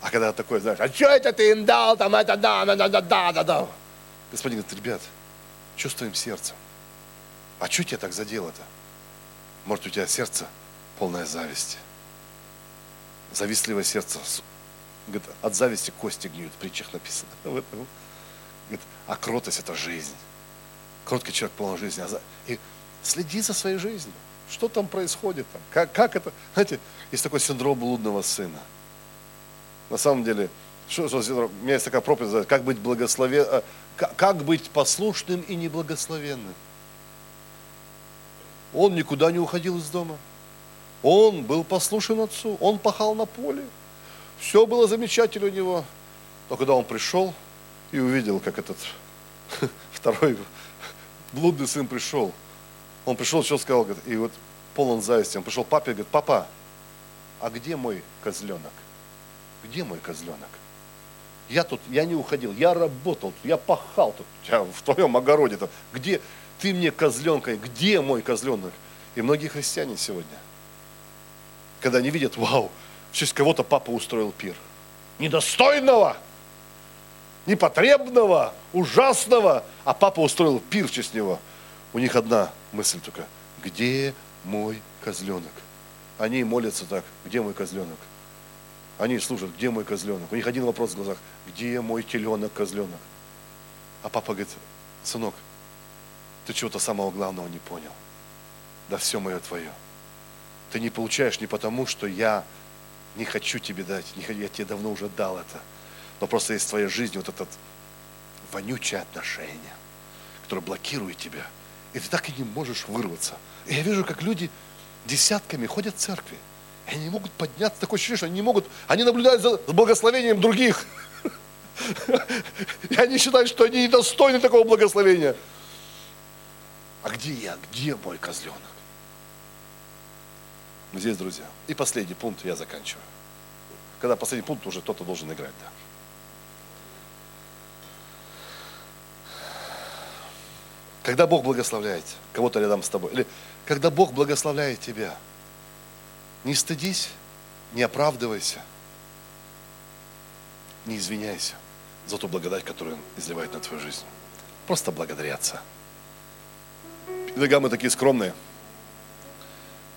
А когда такой, знаешь, а что это ты им дал, там это да, да, да, да, да, да, да. Господин говорит, ребят, твоим сердцем? А что тебя так задело-то? Может, у тебя сердце полное зависти. Завистливое сердце. Говорит, от зависти кости гниют, в притчах написано. Говорит, а кротость – это жизнь. Кроткий человек полон жизни. А и следи за своей жизнью. Что там происходит? Там? Как, как это? Знаете, есть такой синдром блудного сына – на самом деле, что, у меня есть такая проповедь, как быть благословен, э, как быть послушным и неблагословенным. Он никуда не уходил из дома. Он был послушен отцу, он пахал на поле. Все было замечательно у него. Но когда он пришел и увидел, как этот второй блудный сын пришел, он пришел, что сказал, и вот полон зависти. Он пришел папе и говорит, папа, а где мой козленок? Где мой козленок? Я тут, я не уходил, я работал, я пахал тут, я в твоем огороде. Там. Где ты мне козленка, где мой козленок? И многие христиане сегодня, когда они видят, вау, в честь кого-то папа устроил пир. Недостойного, непотребного, ужасного, а папа устроил пир в честь него. У них одна мысль только, где мой козленок? Они молятся так, где мой козленок? Они слушают, где мой козленок? У них один вопрос в глазах, где мой теленок, козленок? А папа говорит, сынок, ты чего-то самого главного не понял. Да все мое твое. Ты не получаешь не потому, что я не хочу тебе дать, не хочу, я тебе давно уже дал это. Но просто есть в твоей жизни вот это вонючее отношение, которое блокирует тебя. И ты так и не можешь вырваться. И я вижу, как люди десятками ходят в церкви. И они могут подняться, такое ощущение, что они не могут, они наблюдают за благословением других. И они считают, что они недостойны такого благословения. А где я? Где мой козленок? Здесь, друзья. И последний пункт я заканчиваю. Когда последний пункт, уже кто-то должен играть, да. Когда Бог благословляет кого-то рядом с тобой, или когда Бог благословляет тебя, не стыдись, не оправдывайся, не извиняйся за ту благодать, которую Он изливает на твою жизнь. Просто благодарятся. Иногда мы такие скромные.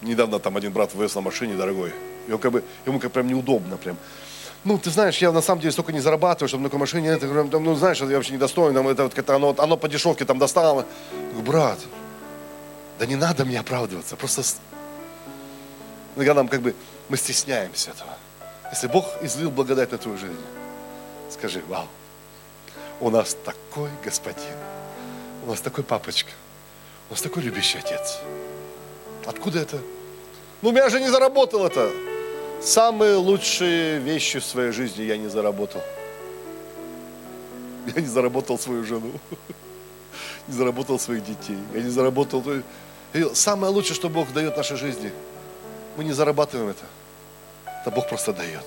Недавно там один брат вывез на машине дорогой. И он как бы, ему как прям неудобно прям. Ну, ты знаешь, я на самом деле столько не зарабатываю, чтобы на такой машине, это, ну, знаешь, я вообще недостоин, там, это, это, оно, оно по дешевке там достало. говорю, брат, да не надо мне оправдываться, просто иногда нам как бы, мы стесняемся этого. Если Бог излил благодать на твою жизнь, скажи, вау, у нас такой господин, у нас такой папочка, у нас такой любящий отец. Откуда это? Ну, я же не заработал это. Самые лучшие вещи в своей жизни я не заработал. Я не заработал свою жену, не заработал своих детей, я не заработал... самое лучшее, что Бог дает нашей жизни, мы не зарабатываем это. Это Бог просто дает.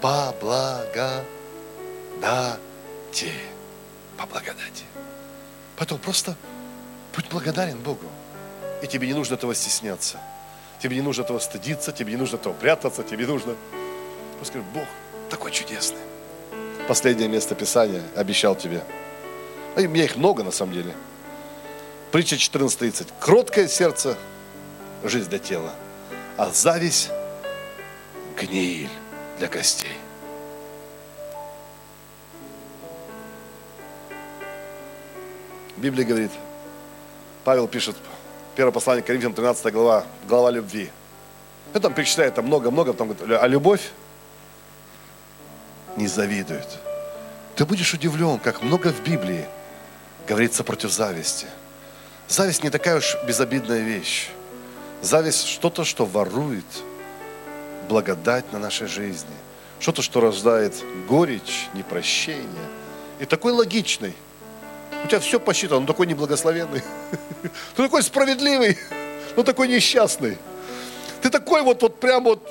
По благодати. По благодати. Поэтому просто будь благодарен Богу. И тебе не нужно этого стесняться. Тебе не нужно этого стыдиться, тебе не нужно этого прятаться, тебе нужно... Просто скажи, Бог такой чудесный. Последнее место Писания обещал тебе. А у меня их много на самом деле. Притча 14.30. Кроткое сердце – жизнь для тела, а зависть – гниль для костей. Библия говорит, Павел пишет, Первое послание к Коринфянам, 13 глава, глава любви. И там перечисляет там много-много, там говорит, а любовь не завидует. Ты будешь удивлен, как много в Библии говорится против зависти. Зависть не такая уж безобидная вещь. Зависть что-то, что ворует благодать на нашей жизни. Что-то, что рождает горечь, непрощение. И такой логичный – у тебя все посчитано, но такой неблагословенный. Ты такой справедливый, но такой несчастный. Ты такой вот, вот прям вот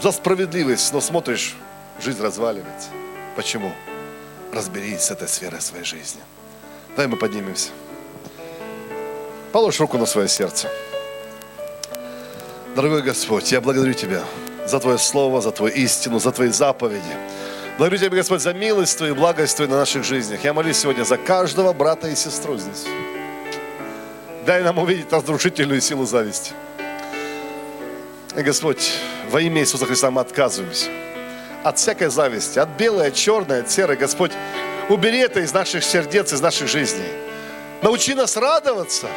за справедливость, но смотришь, жизнь разваливается. Почему? Разберись с этой сферой своей жизни. Дай мы поднимемся. Положь руку на свое сердце. Дорогой Господь, я благодарю Тебя за Твое Слово, за Твою истину, за Твои заповеди. Благодарю Тебя, Господь, за милость Твою и благость Твою на наших жизнях. Я молюсь сегодня за каждого брата и сестру здесь. Дай нам увидеть разрушительную силу зависти. И, Господь, во имя Иисуса Христа мы отказываемся от всякой зависти, от белой, от черной, от серой. Господь, убери это из наших сердец, из наших жизней. Научи нас радоваться,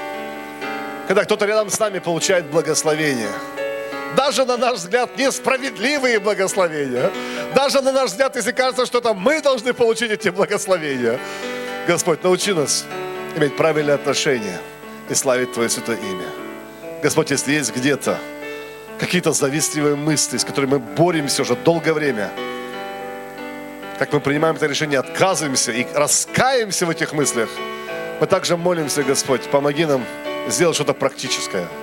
когда кто-то рядом с нами получает благословение – даже на наш взгляд несправедливые благословения. Даже на наш взгляд, если кажется, что это мы должны получить эти благословения. Господь, научи нас иметь правильное отношение и славить Твое святое имя. Господь, если есть где-то какие-то завистливые мысли, с которыми мы боремся уже долгое время, как мы принимаем это решение, отказываемся и раскаемся в этих мыслях, мы также молимся, Господь, помоги нам сделать что-то практическое –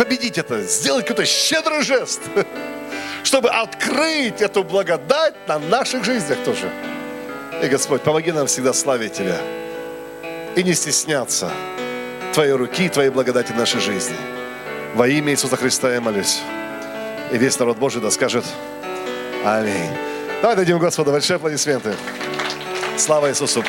победить это, сделать какой-то щедрый жест, чтобы открыть эту благодать на наших жизнях тоже. И, Господь, помоги нам всегда славить Тебя и не стесняться Твоей руки и Твоей благодати в нашей жизни. Во имя Иисуса Христа я молюсь. И весь народ Божий да скажет Аминь. Давай дадим Господу большие аплодисменты. Слава Иисусу.